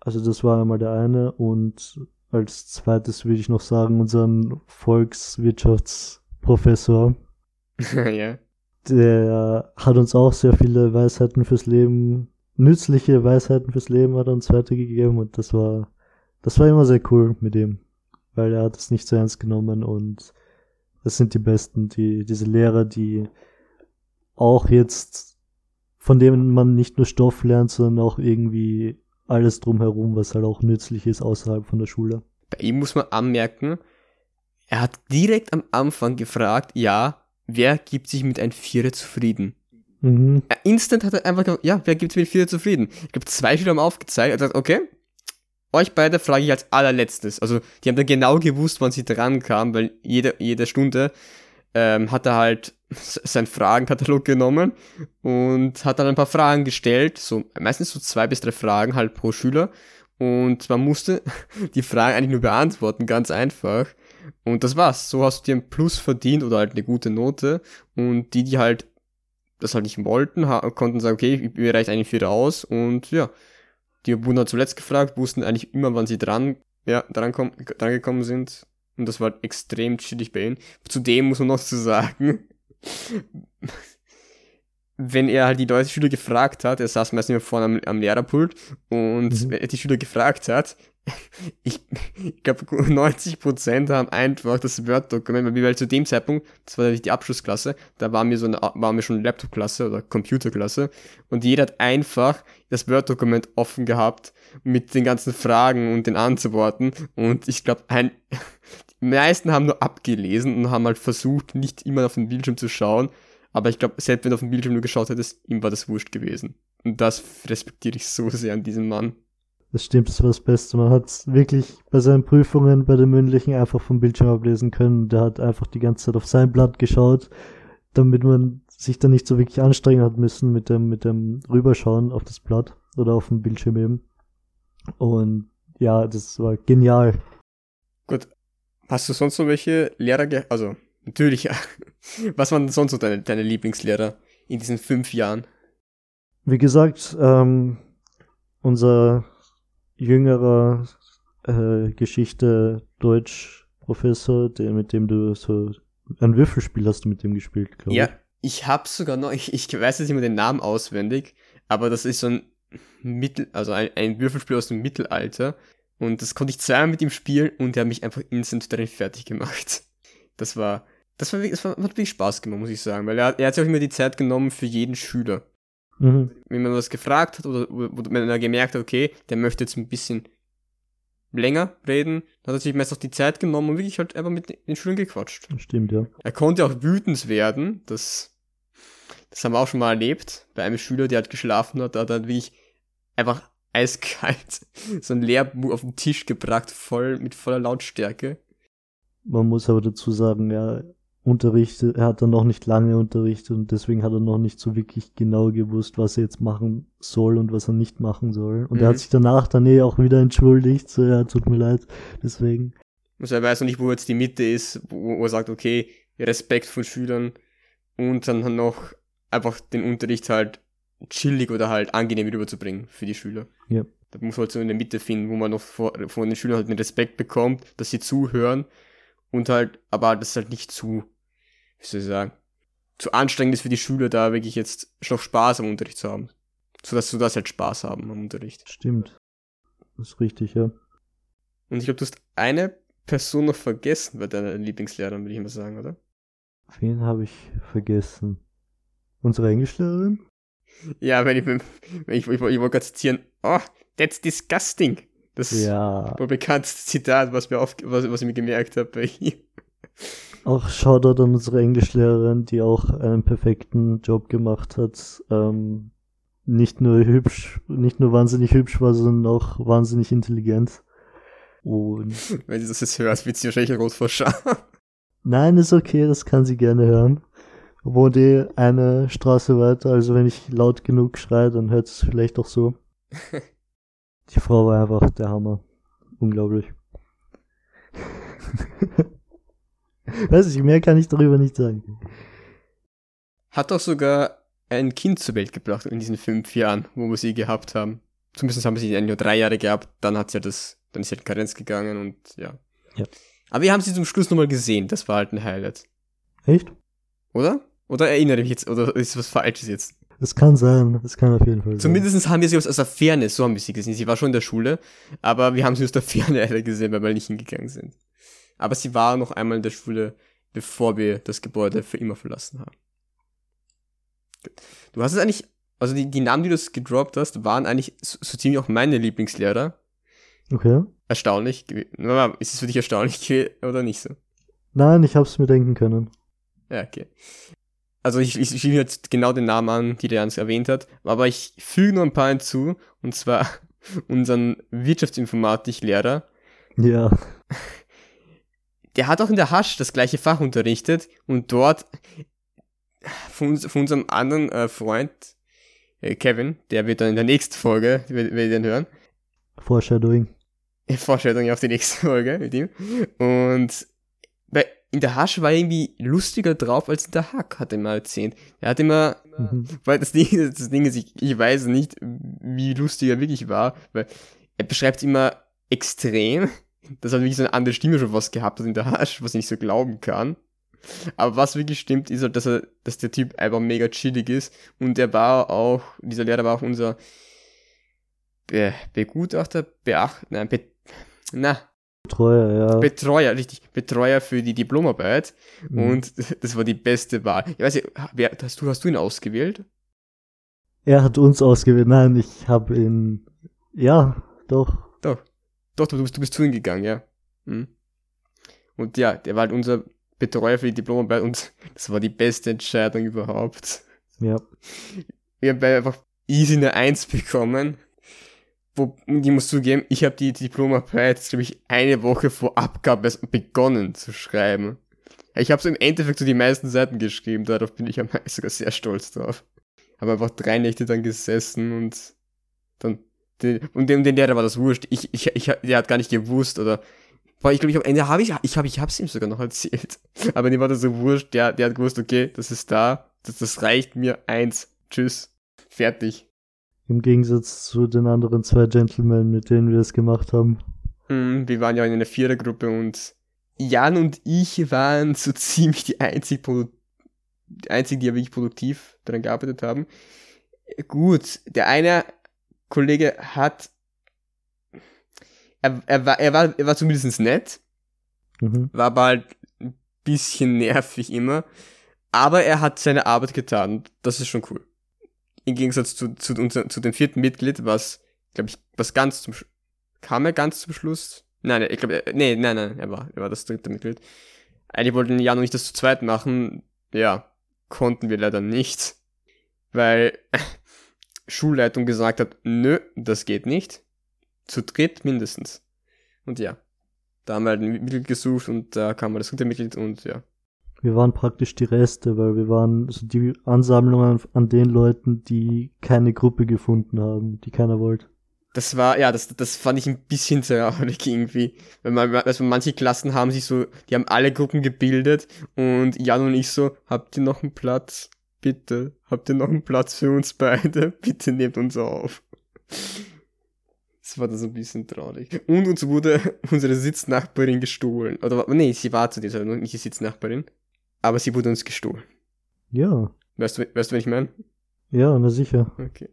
Speaker 2: also das war einmal der eine und als zweites würde ich noch sagen, unseren Volkswirtschaftsprofessor. ja. Der hat uns auch sehr viele Weisheiten fürs Leben, nützliche Weisheiten fürs Leben hat er uns weitergegeben und das war, das war immer sehr cool mit ihm, weil er hat es nicht so ernst genommen und das sind die besten, die, diese Lehrer, die auch jetzt, von denen man nicht nur Stoff lernt, sondern auch irgendwie alles drumherum, was halt auch nützlich ist außerhalb von der Schule.
Speaker 1: Bei ihm muss man anmerken, er hat direkt am Anfang gefragt, ja, wer gibt sich mit einem Vierer zufrieden? Mhm. Er instant hat er einfach gesagt, ja, wer gibt sich mit Vierer zufrieden? Ich glaube, zwei Schüler haben aufgezeigt, er hat gesagt, okay, euch beide frage ich als allerletztes. Also, die haben dann genau gewusst, wann sie dran kam, weil jede, jede Stunde ähm, hat er halt seinen Fragenkatalog genommen und hat dann ein paar Fragen gestellt, so meistens so zwei bis drei Fragen halt pro Schüler und man musste die Fragen eigentlich nur beantworten, ganz einfach. Und das war's. So hast du dir ein Plus verdient oder halt eine gute Note. Und die, die halt das halt nicht wollten, konnten sagen, okay, mir reicht eigentlich vier aus. Und ja, die wurden dann zuletzt gefragt, wussten eigentlich immer, wann sie dran, ja, dran, komm, dran gekommen sind. Und das war halt extrem chillig bei ihnen. Zudem muss man noch zu sagen, wenn er halt die Leute Schüler gefragt hat, er saß meistens immer vorne am, am Lehrerpult und mhm. die Schüler gefragt hat, ich, ich glaube 90% haben einfach das Word-Dokument, weil wir zu dem Zeitpunkt, das war die Abschlussklasse, da waren wir so eine, waren wir schon Laptop-Klasse oder Computerklasse und jeder hat einfach das Word-Dokument offen gehabt mit den ganzen Fragen und den Antworten und ich glaube, ein, die meisten haben nur abgelesen und haben halt versucht, nicht immer auf den Bildschirm zu schauen, aber ich glaube, selbst wenn du auf dem Bildschirm nur geschaut hättest, ihm war das wurscht gewesen. Und das respektiere ich so sehr an diesem Mann.
Speaker 2: Das stimmt, das war das Beste. Man hat wirklich bei seinen Prüfungen, bei den mündlichen einfach vom Bildschirm ablesen können. Der hat einfach die ganze Zeit auf sein Blatt geschaut, damit man sich dann nicht so wirklich anstrengen hat müssen mit dem, mit dem Rüberschauen auf das Blatt oder auf dem Bildschirm eben. Und ja, das war genial.
Speaker 1: Gut. Hast du sonst noch welche Lehrer, also Natürlich, ja. Was waren sonst so deine, deine Lieblingslehrer in diesen fünf Jahren?
Speaker 2: Wie gesagt, ähm, unser jüngerer äh, Geschichte Deutsch Professor, der mit dem du so ein Würfelspiel hast du mit dem gespielt,
Speaker 1: glaube ich. Ja, ich hab's sogar noch, ich, ich weiß jetzt nicht mehr den Namen auswendig, aber das ist so ein Mittel, also ein, ein Würfelspiel aus dem Mittelalter. Und das konnte ich zweimal mit ihm spielen und er hat mich einfach instant darin fertig gemacht. Das war, das, war, das war, hat wirklich Spaß gemacht, muss ich sagen, weil er, er hat sich auch immer die Zeit genommen für jeden Schüler. Mhm. Wenn man was gefragt hat oder wenn er gemerkt hat, okay, der möchte jetzt ein bisschen länger reden, dann hat er sich meist auch die Zeit genommen und wirklich halt einfach mit den Schülern gequatscht.
Speaker 2: Stimmt, ja.
Speaker 1: Er konnte auch wütend werden, das, das haben wir auch schon mal erlebt, bei einem Schüler, der halt geschlafen hat, da hat er wirklich einfach eiskalt so ein Lehrbuch auf den Tisch gebracht, voll, mit voller Lautstärke.
Speaker 2: Man muss aber dazu sagen, ja, unterrichtet, er hat dann noch nicht lange unterrichtet und deswegen hat er noch nicht so wirklich genau gewusst, was er jetzt machen soll und was er nicht machen soll. Und mhm. er hat mhm. sich danach dann eh auch wieder entschuldigt, so ja, tut mir leid, deswegen.
Speaker 1: Also er weiß noch nicht, wo jetzt die Mitte ist, wo, wo er sagt, okay, Respekt von Schülern und dann noch einfach den Unterricht halt chillig oder halt angenehm rüberzubringen für die Schüler.
Speaker 2: Ja.
Speaker 1: Da muss man halt so in der Mitte finden, wo man noch vor, von den Schülern halt den Respekt bekommt, dass sie zuhören und halt, aber das halt nicht zu wie soll ich sagen, zu anstrengend ist für die Schüler, da wirklich jetzt noch Spaß am Unterricht zu haben. So dass du das halt Spaß haben am Unterricht.
Speaker 2: Stimmt. Das ist richtig, ja.
Speaker 1: Und ich glaube, du hast eine Person noch vergessen bei deiner Lieblingslehrerin, würde ich mal sagen, oder?
Speaker 2: Wen habe ich vergessen? Unsere Englischlehrerin?
Speaker 1: Ja, wenn ich, wenn ich, ich, ich wollte gerade zitieren, oh, that's disgusting. Das ja. war bekanntes Zitat, was, mir auf, was, was ich mir gemerkt habe bei ihr.
Speaker 2: Auch Shoutout an unsere Englischlehrerin, die auch einen perfekten Job gemacht hat. Ähm, nicht nur hübsch, nicht nur wahnsinnig hübsch war, sondern auch wahnsinnig intelligent. Und
Speaker 1: Wenn sie das jetzt hört, wird sie wahrscheinlich rot vor Scham.
Speaker 2: Nein, ist okay, das kann sie gerne hören. Wohnt eh eine Straße weiter, also wenn ich laut genug schreie, dann hört es vielleicht auch so. Die Frau war einfach der Hammer. Unglaublich. Weiß ich, mehr kann ich darüber nicht sagen.
Speaker 1: Hat doch sogar ein Kind zur Welt gebracht in diesen fünf Jahren, wo wir sie gehabt haben. Zumindest haben sie eigentlich nur drei Jahre gehabt, dann hat sie ja das, dann ist sie halt in Karenz gegangen und ja.
Speaker 2: ja.
Speaker 1: Aber wir haben sie zum Schluss nochmal gesehen, das war halt ein Highlight.
Speaker 2: Echt?
Speaker 1: Oder? Oder erinnere ich mich jetzt, oder ist was Falsches jetzt?
Speaker 2: Das kann sein, das kann auf jeden Fall sein.
Speaker 1: Zumindest haben wir sie aus, aus der Ferne, so haben wir sie gesehen. Sie war schon in der Schule, aber wir haben sie aus der Ferne gesehen, weil wir nicht hingegangen sind. Aber sie war noch einmal in der Schule, bevor wir das Gebäude für immer verlassen haben. Du hast es eigentlich, also die, die Namen, die du gedroppt hast, waren eigentlich so, so ziemlich auch meine Lieblingslehrer.
Speaker 2: Okay.
Speaker 1: Erstaunlich. Ist es für dich erstaunlich oder nicht so?
Speaker 2: Nein, ich hab's mir denken können.
Speaker 1: Ja, okay. Also ich, ich schiebe jetzt genau den Namen an, die der Jans erwähnt hat, aber ich füge nur ein paar hinzu, und zwar unseren Wirtschaftsinformatik-Lehrer.
Speaker 2: Ja
Speaker 1: der hat auch in der Hasch das gleiche Fach unterrichtet und dort von, von unserem anderen äh, Freund äh, Kevin, der wird dann in der nächsten Folge, werdet ihr den hören.
Speaker 2: Foreshadowing.
Speaker 1: Foreshadowing auf die nächste Folge mit ihm. Und bei, in der Hasch war er irgendwie lustiger drauf als in der Hack, hat er mal erzählt. Er hat immer, mhm. weil das Ding, das Ding ist, ich, ich weiß nicht, wie lustig er wirklich war, weil er beschreibt immer extrem, dass er wirklich so eine andere Stimme schon was gehabt hat in der Hasch, was ich nicht so glauben kann. Aber was wirklich stimmt, ist halt, dass er, dass der Typ einfach mega chillig ist und er war auch, dieser Lehrer war auch unser Be Begutachter, Beacht, nein, Be na.
Speaker 2: Betreuer, ja.
Speaker 1: Betreuer, richtig, Betreuer für die Diplomarbeit mhm. und das war die beste Wahl. Ich weiß nicht, wer, hast du, hast du ihn ausgewählt?
Speaker 2: Er hat uns ausgewählt, nein, ich habe ihn, ja, doch.
Speaker 1: Doch, doch, du, du bist zu ihm gegangen, ja. Hm. Und ja, der war halt unser Betreuer für die Diplomarbeit und das war die beste Entscheidung überhaupt.
Speaker 2: Ja.
Speaker 1: Wir haben einfach easy eine Eins bekommen. Wo, ich muss zugeben, ich habe die Diplomarbeit, glaube ich, eine Woche vor Abgabe begonnen zu schreiben. Ich habe so im Endeffekt so die meisten Seiten geschrieben, darauf bin ich am meisten sogar sehr stolz drauf. Habe einfach drei Nächte dann gesessen und dann, und dem, den Lehrer war das wurscht. Ich, ich, ich, der hat gar nicht gewusst oder Boah, ich glaube, ich am Ende habe ich, ich habe, ich hab's ihm sogar noch erzählt. Aber dem war das so wurscht, der, der hat gewusst, okay, das ist da, das, das reicht mir, eins, tschüss, fertig.
Speaker 2: Im Gegensatz zu den anderen zwei Gentlemen, mit denen wir es gemacht haben.
Speaker 1: Mm, wir waren ja in einer Vierergruppe und Jan und ich waren so ziemlich die einzigen, die einzigen, die ja wirklich produktiv daran gearbeitet haben. Gut, der eine Kollege hat er, er, war, er, war, er war zumindest nett, mhm. war aber halt ein bisschen nervig immer, aber er hat seine Arbeit getan. Das ist schon cool. Im Gegensatz zu, zu, unser, zu dem vierten Mitglied, was, glaube ich, was ganz zum, kam er ganz zum Schluss? Nein, ich glaube, nee, nein, nein, er war, er war das dritte Mitglied. Eigentlich wollten ja noch nicht das zu zweit machen. Ja, konnten wir leider nicht, weil Schulleitung gesagt hat, nö, das geht nicht. Zu dritt mindestens. Und ja, da haben wir halt ein Mitglied gesucht und da kam mal das dritte Mitglied und ja.
Speaker 2: Wir waren praktisch die Reste, weil wir waren so die Ansammlung an, an den Leuten, die keine Gruppe gefunden haben, die keiner wollte.
Speaker 1: Das war, ja, das, das fand ich ein bisschen traurig irgendwie. Weil man, also manche Klassen haben sich so, die haben alle Gruppen gebildet und Jan und ich so, habt ihr noch einen Platz? Bitte, habt ihr noch einen Platz für uns beide? Bitte nehmt uns auf. Das war da so ein bisschen traurig. Und uns wurde unsere Sitznachbarin gestohlen. Oder, nee, sie war zu dieser, nicht die Sitznachbarin. Aber sie wurde uns gestohlen.
Speaker 2: Ja.
Speaker 1: Weißt du, weißt du, was ich meine?
Speaker 2: Ja, na sicher.
Speaker 1: Okay.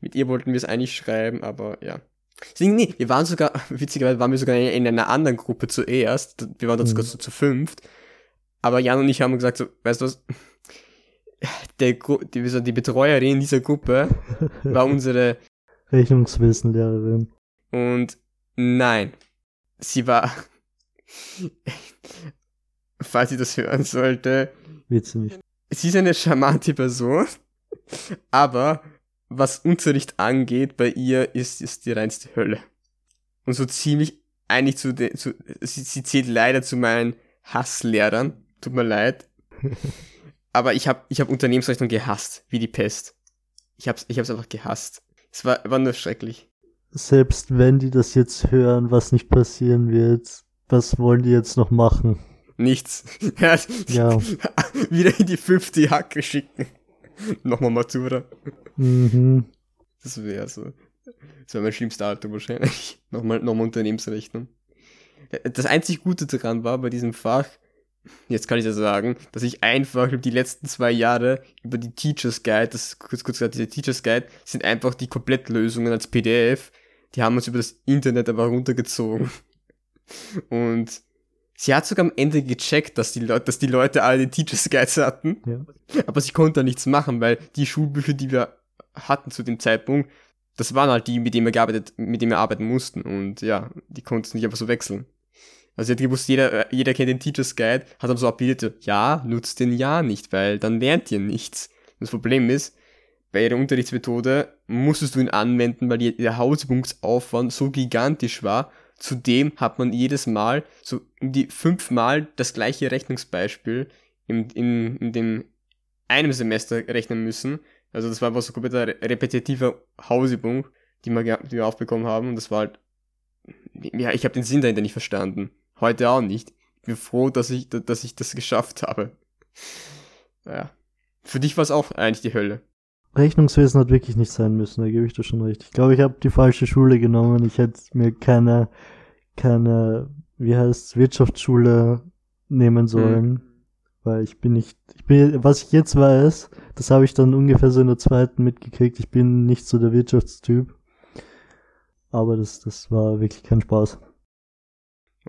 Speaker 1: Mit ihr wollten wir es eigentlich schreiben, aber ja. Deswegen, nee, wir waren sogar, witzigerweise waren wir sogar in einer anderen Gruppe zuerst. Wir waren dann mhm. sogar so zu fünft. Aber Jan und ich haben gesagt, so, weißt du was? Der, die, die Betreuerin dieser Gruppe war unsere
Speaker 2: Rechnungswissenlehrerin.
Speaker 1: Und nein, sie war, falls sie das hören sollte,
Speaker 2: wird sie nicht.
Speaker 1: Sie ist eine charmante Person, aber was Unterricht angeht, bei ihr ist, ist die reinste Hölle. Und so ziemlich eigentlich zu, den, zu sie, sie zählt leider zu meinen Hasslehrern. Tut mir leid. aber ich habe ich hab Unternehmensrechnung gehasst, wie die Pest. Ich hab's, ich hab's einfach gehasst. Es war, war nur schrecklich.
Speaker 2: Selbst wenn die das jetzt hören, was nicht passieren wird, was wollen die jetzt noch machen?
Speaker 1: Nichts.
Speaker 2: ja.
Speaker 1: Wieder in die fünfte Hacke schicken. Nochmal Matura.
Speaker 2: Mhm.
Speaker 1: Das wäre so. Das wäre mein schlimmster Alter wahrscheinlich. Nochmal, nochmal Unternehmensrechnung. Das einzig Gute daran war bei diesem Fach, jetzt kann ich ja sagen, dass ich einfach die letzten zwei Jahre über die Teachers Guide, das kurz, kurz gesagt, diese Teachers Guide, sind einfach die Komplettlösungen als PDF. Die haben uns über das Internet aber runtergezogen. Und sie hat sogar am Ende gecheckt, dass die Leute, dass die Leute alle die Teachers Guides hatten. Ja. Aber sie konnte da nichts machen, weil die Schulbücher, die wir hatten zu dem Zeitpunkt, das waren halt die, mit denen wir gearbeitet, mit denen wir arbeiten mussten. Und ja, die konnten es nicht einfach so wechseln. Also sie hat gewusst, jeder, äh, jeder kennt den Teacher's Guide, hat aber so abgebildet, ja, nutzt den ja nicht, weil dann lernt ihr nichts. Das Problem ist, bei ihrer Unterrichtsmethode musstest du ihn anwenden, weil der Hausübungsaufwand so gigantisch war, zudem hat man jedes Mal so um die fünfmal das gleiche Rechnungsbeispiel in, in, in dem einem Semester rechnen müssen. Also das war einfach so komplett repetitive Hausübung, die wir, die wir aufbekommen haben. Und das war halt, ja, ich habe den Sinn dahinter nicht verstanden. Heute auch nicht. Ich bin froh, dass ich, dass ich das geschafft habe. Ja. Für dich war es auch eigentlich die Hölle.
Speaker 2: Rechnungswesen hat wirklich nicht sein müssen, da gebe ich dir schon recht. Ich glaube, ich habe die falsche Schule genommen. Ich hätte mir keine, keine, wie heißt Wirtschaftsschule nehmen sollen. Mhm. Weil ich bin nicht, ich bin, was ich jetzt weiß, das habe ich dann ungefähr so in der zweiten mitgekriegt. Ich bin nicht so der Wirtschaftstyp. Aber das, das war wirklich kein Spaß.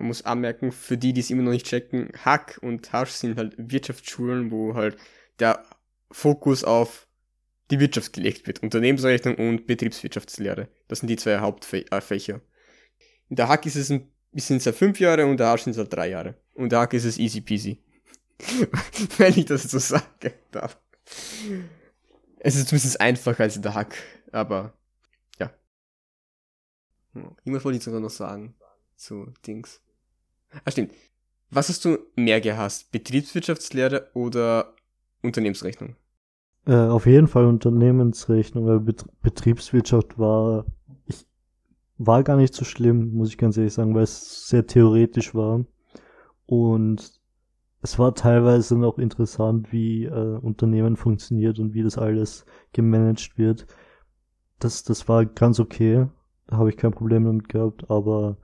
Speaker 1: Man muss anmerken, für die, die es immer noch nicht checken, Hack und Hasch sind halt Wirtschaftsschulen, wo halt der Fokus auf die Wirtschaft gelegt wird. Unternehmensrechnung und Betriebswirtschaftslehre. Das sind die zwei Hauptfächer. In der Hack ist es ein bisschen seit fünf Jahre und der Hasch sind es halt drei Jahre. Und der Hack ist es easy peasy. Wenn ich das so sage darf. Es ist zumindest einfacher als in der Hack, aber ja. Irgendwas wollte ich sogar noch sagen zu Dings. Ah, stimmt. Was hast du mehr gehasst? Betriebswirtschaftslehre oder Unternehmensrechnung?
Speaker 2: Äh, auf jeden Fall Unternehmensrechnung, weil Bet Betriebswirtschaft war, ich, war gar nicht so schlimm, muss ich ganz ehrlich sagen, weil es sehr theoretisch war. Und es war teilweise noch interessant, wie äh, Unternehmen funktioniert und wie das alles gemanagt wird. Das, das war ganz okay. Da habe ich kein Problem damit gehabt, aber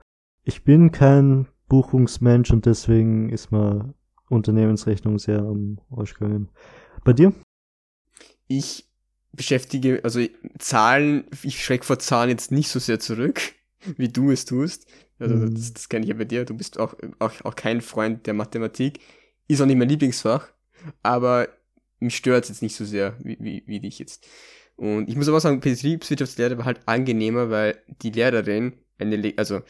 Speaker 2: ich bin kein Buchungsmensch und deswegen ist mir Unternehmensrechnung sehr am Arsch gegangen. Bei dir?
Speaker 1: Ich beschäftige, also Zahlen, ich schreck vor Zahlen jetzt nicht so sehr zurück, wie du es tust. Also mhm. das, das kenne ich ja bei dir. Du bist auch, auch, auch kein Freund der Mathematik. Ist auch nicht mein Lieblingsfach, aber mich stört es jetzt nicht so sehr, wie, wie, wie dich jetzt. Und ich muss aber auch sagen, Betriebswirtschaftslehre war halt angenehmer, weil die Lehrerin, eine, also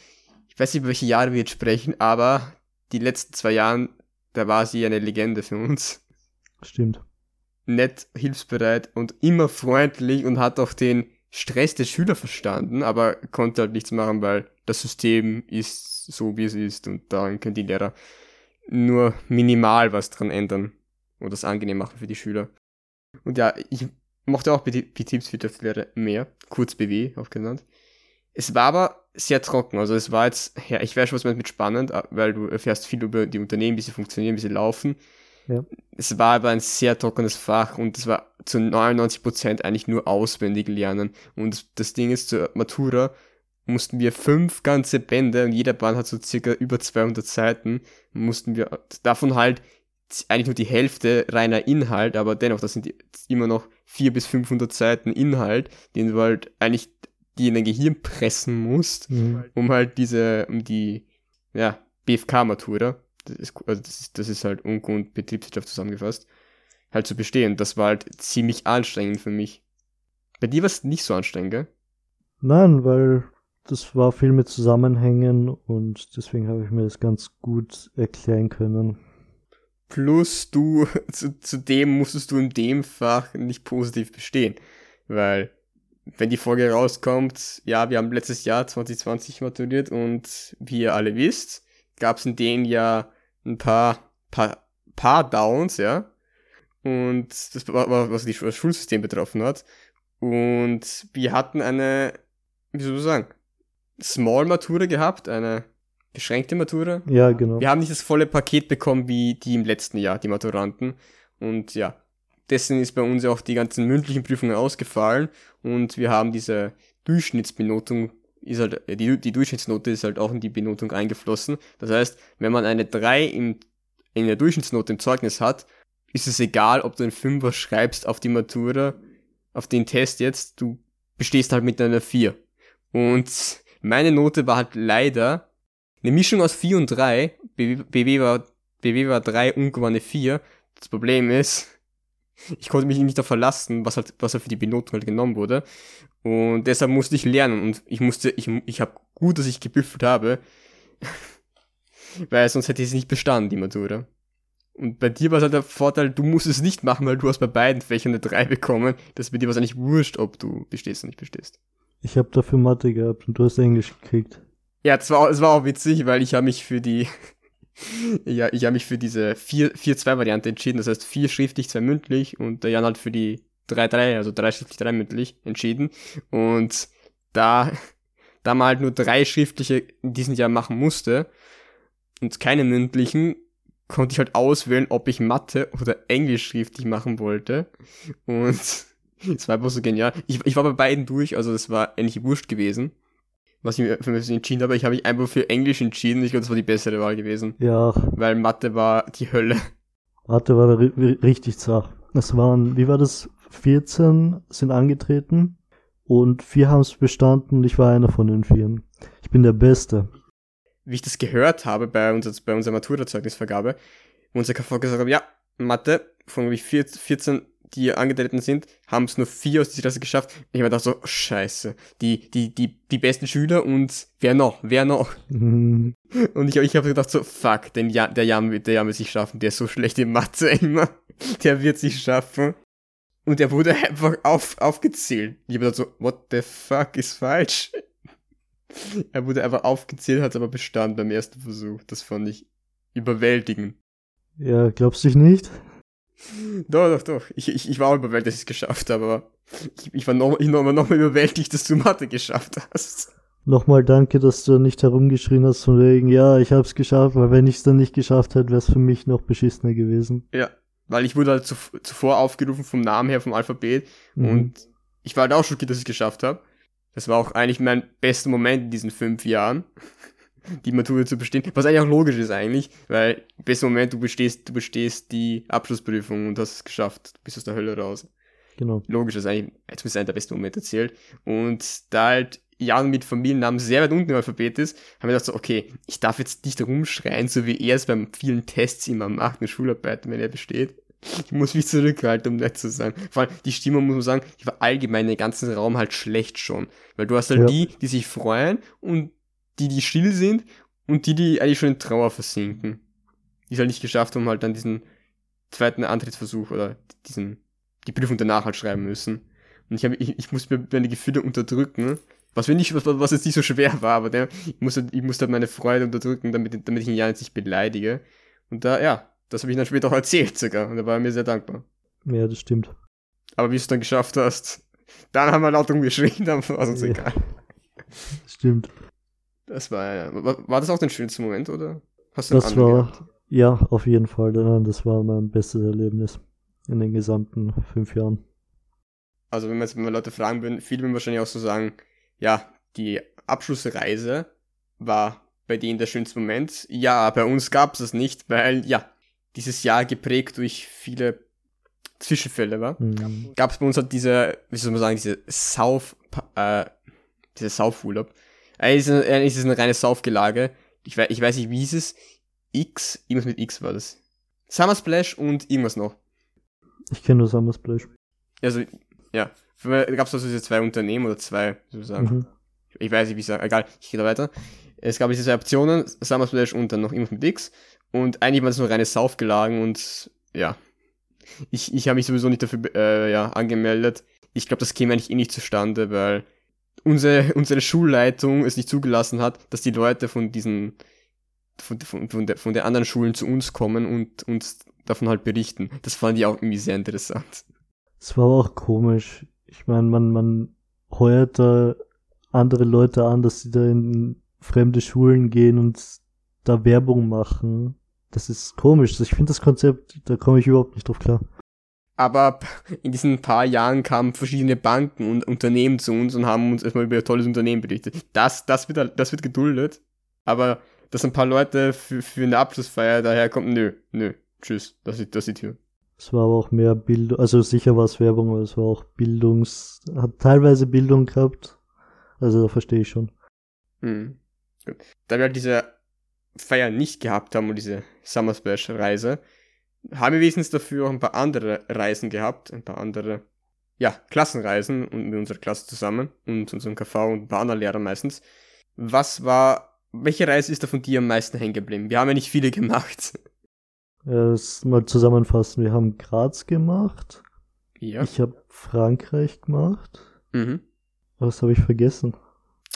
Speaker 1: ich weiß nicht, über welche Jahre wir jetzt sprechen, aber die letzten zwei Jahre, da war sie eine Legende für uns.
Speaker 2: Stimmt.
Speaker 1: Nett, hilfsbereit und immer freundlich und hat auch den Stress der Schüler verstanden, aber konnte halt nichts machen, weil das System ist so, wie es ist und daran können die Lehrer nur minimal was dran ändern oder es angenehm machen für die Schüler. Und ja, ich mochte auch Betriebswirtschaftslehre mehr, kurz BW auch genannt. Es war aber sehr trocken. Also es war jetzt, ja, ich weiß schon, was man mit spannend, äh, weil du erfährst viel über die Unternehmen, wie sie funktionieren, wie sie laufen. Ja. Es war aber ein sehr trockenes Fach und es war zu 99 Prozent eigentlich nur auswendig lernen. Und das Ding ist, zur Matura mussten wir fünf ganze Bände und jeder Band hat so circa über 200 Seiten, mussten wir davon halt eigentlich nur die Hälfte reiner Inhalt, aber dennoch, das sind immer noch 400 bis 500 Seiten Inhalt, den du halt eigentlich die in dein Gehirn pressen musst, mhm. um halt diese, um die, ja, BFK-Matura, das ist, also das ist, das ist halt Unko und Betriebswirtschaft zusammengefasst, halt zu bestehen. Das war halt ziemlich anstrengend für mich. Bei dir war es nicht so anstrengend, gell?
Speaker 2: Nein, weil das war viel mit Zusammenhängen und deswegen habe ich mir das ganz gut erklären können.
Speaker 1: Plus du, zu, zudem musstest du in dem Fach nicht positiv bestehen, weil wenn die Folge rauskommt, ja, wir haben letztes Jahr 2020 maturiert und wie ihr alle wisst, gab es in dem Jahr ein paar, paar, paar Downs, ja. Und das war, was das Schulsystem betroffen hat. Und wir hatten eine, wie soll ich sagen, Small Matura gehabt, eine beschränkte Matura.
Speaker 2: Ja, genau.
Speaker 1: Wir haben nicht das volle Paket bekommen wie die im letzten Jahr, die Maturanten. Und ja, Deswegen ist bei uns auch die ganzen mündlichen Prüfungen ausgefallen und wir haben diese Durchschnittsbenotung, ist halt, die, die Durchschnittsnote ist halt auch in die Benotung eingeflossen. Das heißt, wenn man eine 3 im, in der Durchschnittsnote im Zeugnis hat, ist es egal, ob du einen Fünfer schreibst auf die Matura, auf den Test jetzt, du bestehst halt mit einer 4. Und meine Note war halt leider eine Mischung aus 4 und 3. BW, war, BW war 3 und eine 4. Das Problem ist, ich konnte mich nicht darauf verlassen, was halt, was halt für die Benotung halt genommen wurde. Und deshalb musste ich lernen und ich musste, ich, ich habe gut, dass ich gebüffelt habe, weil sonst hätte ich es nicht bestanden, die Matura. Und bei dir war es halt der Vorteil, du musst es nicht machen, weil du hast bei beiden Fächern eine 3 bekommen. Das ist bei dir wahrscheinlich wurscht, ob du bestehst oder nicht bestehst.
Speaker 2: Ich habe dafür Mathe gehabt und du hast Englisch gekriegt.
Speaker 1: Ja, das war, das war auch witzig, weil ich habe mich für die, ja, ich habe mich für diese 4-2-Variante entschieden. Das heißt, vier schriftlich, zwei mündlich und der Jan halt für die 3-3, also drei schriftlich, drei mündlich entschieden. Und da, da man halt nur drei schriftliche in diesem Jahr machen musste und keine mündlichen, konnte ich halt auswählen, ob ich Mathe oder Englisch schriftlich machen wollte. Und es war einfach so genial. Ich, ich war bei beiden durch, also das war eigentlich wurscht gewesen, was ich für mich entschieden habe. Ich habe mich einfach für Englisch entschieden. Ich glaube, das war die bessere Wahl gewesen.
Speaker 2: Ja.
Speaker 1: Weil Mathe war die Hölle.
Speaker 2: Mathe war richtig zart. Es waren, wie war das? 14 sind angetreten und vier haben es bestanden und ich war einer von den vieren. Ich bin der Beste
Speaker 1: wie ich das gehört habe bei, unser, bei unserer Maturazeugnisvergabe, wo unser KV gesagt hat, ja, Mathe, von wie 14, die angetreten sind, haben es nur vier aus dieser Klasse geschafft. Ich habe gedacht so, scheiße, die, die, die, die besten Schüler und wer noch, wer noch? Mhm. Und ich, ich habe gedacht so, fuck, den ja, der Jan wird, der Jan wird sich schaffen, der ist so schlecht in Mathe immer, der wird sich schaffen. Und er wurde einfach auf, aufgezählt. Ich habe gedacht so, what the fuck ist falsch? er wurde einfach aufgezählt, hat aber bestand beim ersten Versuch. Das fand ich überwältigend.
Speaker 2: Ja, glaubst du nicht?
Speaker 1: Doch, doch, doch. Ich, ich, ich war auch überwältigt, dass ich es geschafft habe, aber ich, ich war noch, ich noch, noch mal überwältigt, dass du Mathe geschafft hast.
Speaker 2: Nochmal danke, dass du nicht herumgeschrien hast von wegen, ja, ich hab's geschafft, weil wenn ich es dann nicht geschafft hätte, wäre es für mich noch beschissener gewesen.
Speaker 1: Ja, weil ich wurde halt zu, zuvor aufgerufen vom Namen her, vom Alphabet mhm. und ich war halt auch schockiert, dass ich es geschafft habe. Das war auch eigentlich mein bester Moment in diesen fünf Jahren, die Matura zu bestehen. Was eigentlich auch logisch ist eigentlich, weil bester Moment, du bestehst, du bestehst die Abschlussprüfung und hast es geschafft, du bist aus der Hölle raus.
Speaker 2: Genau.
Speaker 1: Logisch, das ist eigentlich zumindest einer der besten Momente erzählt. Und da halt Jan mit Familiennamen sehr weit unten im Alphabet ist, haben wir gedacht so, okay, ich darf jetzt nicht rumschreien, so wie er es beim vielen Tests immer macht, mit Schularbeiten, wenn er besteht. Ich muss mich zurückhalten, um nett zu sein. Vor allem die Stimmung, muss man sagen, die war allgemein in den ganzen Raum halt schlecht schon. Weil du hast halt ja. die, die sich freuen und die, die still sind und die, die eigentlich schon in Trauer versinken. Die es halt nicht geschafft haben, halt dann diesen zweiten Antrittsversuch oder diesen, die Prüfung danach halt schreiben müssen. Und ich, habe, ich, ich muss mir meine Gefühle unterdrücken, was, nicht, was, was jetzt nicht so schwer war, aber der, ich musste, ich musste halt meine Freude unterdrücken, damit, damit ich ihn ja jetzt nicht beleidige. Und da, ja, das habe ich dann später auch erzählt sogar. Und da war er mir sehr dankbar.
Speaker 2: Ja, das stimmt.
Speaker 1: Aber wie du es dann geschafft hast, dann haben wir laut rumgeschrien, dann war es uns ja. egal.
Speaker 2: Stimmt.
Speaker 1: Das war, ja. War, das auch dein schönster Moment, oder?
Speaker 2: Hast du das war, gehabt? ja, auf jeden Fall. Das war mein bestes Erlebnis in den gesamten fünf Jahren.
Speaker 1: Also, wenn wir jetzt wenn wir Leute fragen würden, viele würden wahrscheinlich auch so sagen, ja, die Abschlussreise war bei denen der schönste Moment. Ja, bei uns gab es das nicht, weil, ja, dieses Jahr geprägt durch viele Zwischenfälle war. Mhm. Gab es bei uns halt diese, wie soll man sagen, diese Sauf, äh, diese Saufurlaub. Eigentlich ist, es, eine reine Saufgelage. Ich weiß, ich weiß nicht, wie ist es? X, irgendwas mit X war das. Summer Splash und irgendwas noch.
Speaker 2: Ich kenne nur Summer Splash.
Speaker 1: Also, ja. Da gab es also diese zwei Unternehmen oder zwei, wie soll ich sagen. Mhm. Ich weiß nicht, wie ich sage. Egal, ich gehe da weiter. Es gab diese zwei Optionen, Summer Splash und dann noch irgendwas mit X. Und eigentlich war es nur reines Saufgelagen und ja. Ich, ich habe mich sowieso nicht dafür äh, ja, angemeldet. Ich glaube, das käme eigentlich eh nicht zustande, weil unsere, unsere Schulleitung es nicht zugelassen hat, dass die Leute von diesen, von, von, von, der, von den anderen Schulen zu uns kommen und uns davon halt berichten. Das fand ich auch irgendwie sehr interessant.
Speaker 2: Es war aber auch komisch. Ich meine, man, man heuert da andere Leute an, dass sie da in fremde Schulen gehen und da Werbung machen. Das ist komisch. Ich finde das Konzept, da komme ich überhaupt nicht drauf klar.
Speaker 1: Aber in diesen paar Jahren kamen verschiedene Banken und Unternehmen zu uns und haben uns erstmal über ihr tolles Unternehmen berichtet. Das, das wird, das wird geduldet. Aber dass ein paar Leute für, für eine Abschlussfeier daherkommen, nö, nö, tschüss, das ist, das ist die Tür.
Speaker 2: Es war aber auch mehr Bildung, also sicher war es Werbung, aber es war auch Bildungs, hat teilweise Bildung gehabt. Also da verstehe ich schon.
Speaker 1: Hm. Gut. Da wir halt diese Feier nicht gehabt haben und diese Summer Splash Reise, haben wir wenigstens dafür auch ein paar andere Reisen gehabt, ein paar andere, ja, Klassenreisen und mit unserer Klasse zusammen und unserem KV und ein paar anderen Lehrern meistens. Was war, welche Reise ist da von dir am meisten hängen geblieben? Wir haben ja nicht viele gemacht.
Speaker 2: Ja, das mal zusammenfassen. Wir haben Graz gemacht. Ja. Ich habe Frankreich gemacht. Mhm. Was habe ich vergessen?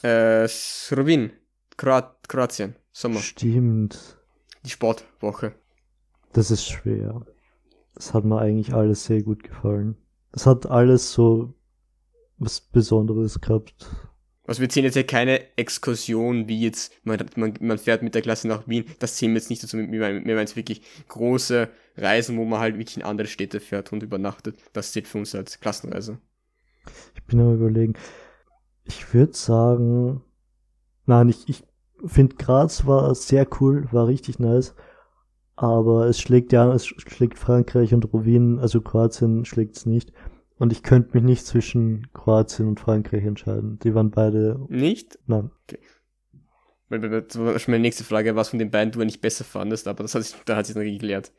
Speaker 1: Äh, Rovin. Kroat Kroatien, Sommer.
Speaker 2: Stimmt.
Speaker 1: Die Sportwoche.
Speaker 2: Das ist schwer. Das hat mir eigentlich alles sehr gut gefallen. Es hat alles so was Besonderes gehabt.
Speaker 1: Also wir zählen jetzt ja keine Exkursion, wie jetzt, man, man, man fährt mit der Klasse nach Wien, das zählen wir jetzt nicht dazu, wir meinen jetzt wirklich große Reisen, wo man halt wirklich in andere Städte fährt und übernachtet. Das zählt für uns als Klassenreise.
Speaker 2: Ich bin aber überlegen, ich würde sagen, nein, ich, ich finde Graz war sehr cool, war richtig nice, aber es schlägt ja, es schlägt Frankreich und Rovin, also Kroatien schlägt es nicht. Und ich könnte mich nicht zwischen Kroatien und Frankreich entscheiden. Die waren beide.
Speaker 1: Nicht?
Speaker 2: Nein. Okay.
Speaker 1: Das war schon meine nächste Frage, was von den beiden du eigentlich besser fandest, aber das hat sich, da hat sich noch geklärt.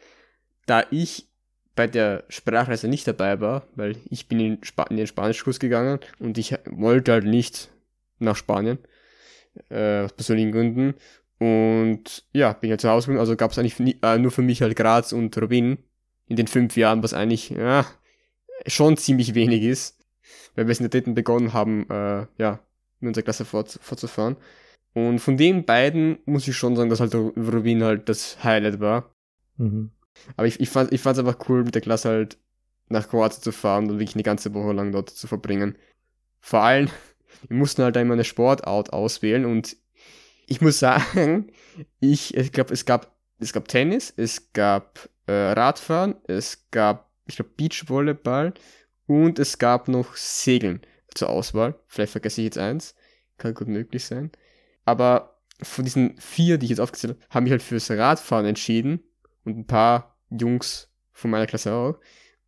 Speaker 1: Da ich bei der Sprachreise nicht dabei war, weil ich bin in, Sp in den Spanischkurs gegangen und ich wollte halt nicht nach Spanien, äh, aus persönlichen Gründen. Und ja, bin ja halt zu Hause geblieben, also gab es eigentlich nie, äh, nur für mich halt Graz und Robin in den fünf Jahren, was eigentlich, ja, schon ziemlich wenig ist, weil wir es in der dritten begonnen haben, äh, ja, in unserer Klasse fort, fortzufahren. Und von den beiden muss ich schon sagen, dass halt Rubin halt das Highlight war. Mhm. Aber ich, ich fand ich einfach cool, mit der Klasse halt nach Kroatien zu fahren und wirklich eine ganze Woche lang dort zu verbringen. Vor allem, wir mussten halt einmal eine Sportart auswählen und ich muss sagen, ich, ich glaube, es gab, es gab Tennis, es gab äh, Radfahren, es gab ich glaube, Beachvolleyball und es gab noch Segeln zur Auswahl. Vielleicht vergesse ich jetzt eins. Kann gut möglich sein. Aber von diesen vier, die ich jetzt aufgezählt habe, habe ich halt fürs Radfahren entschieden. Und ein paar Jungs von meiner Klasse auch.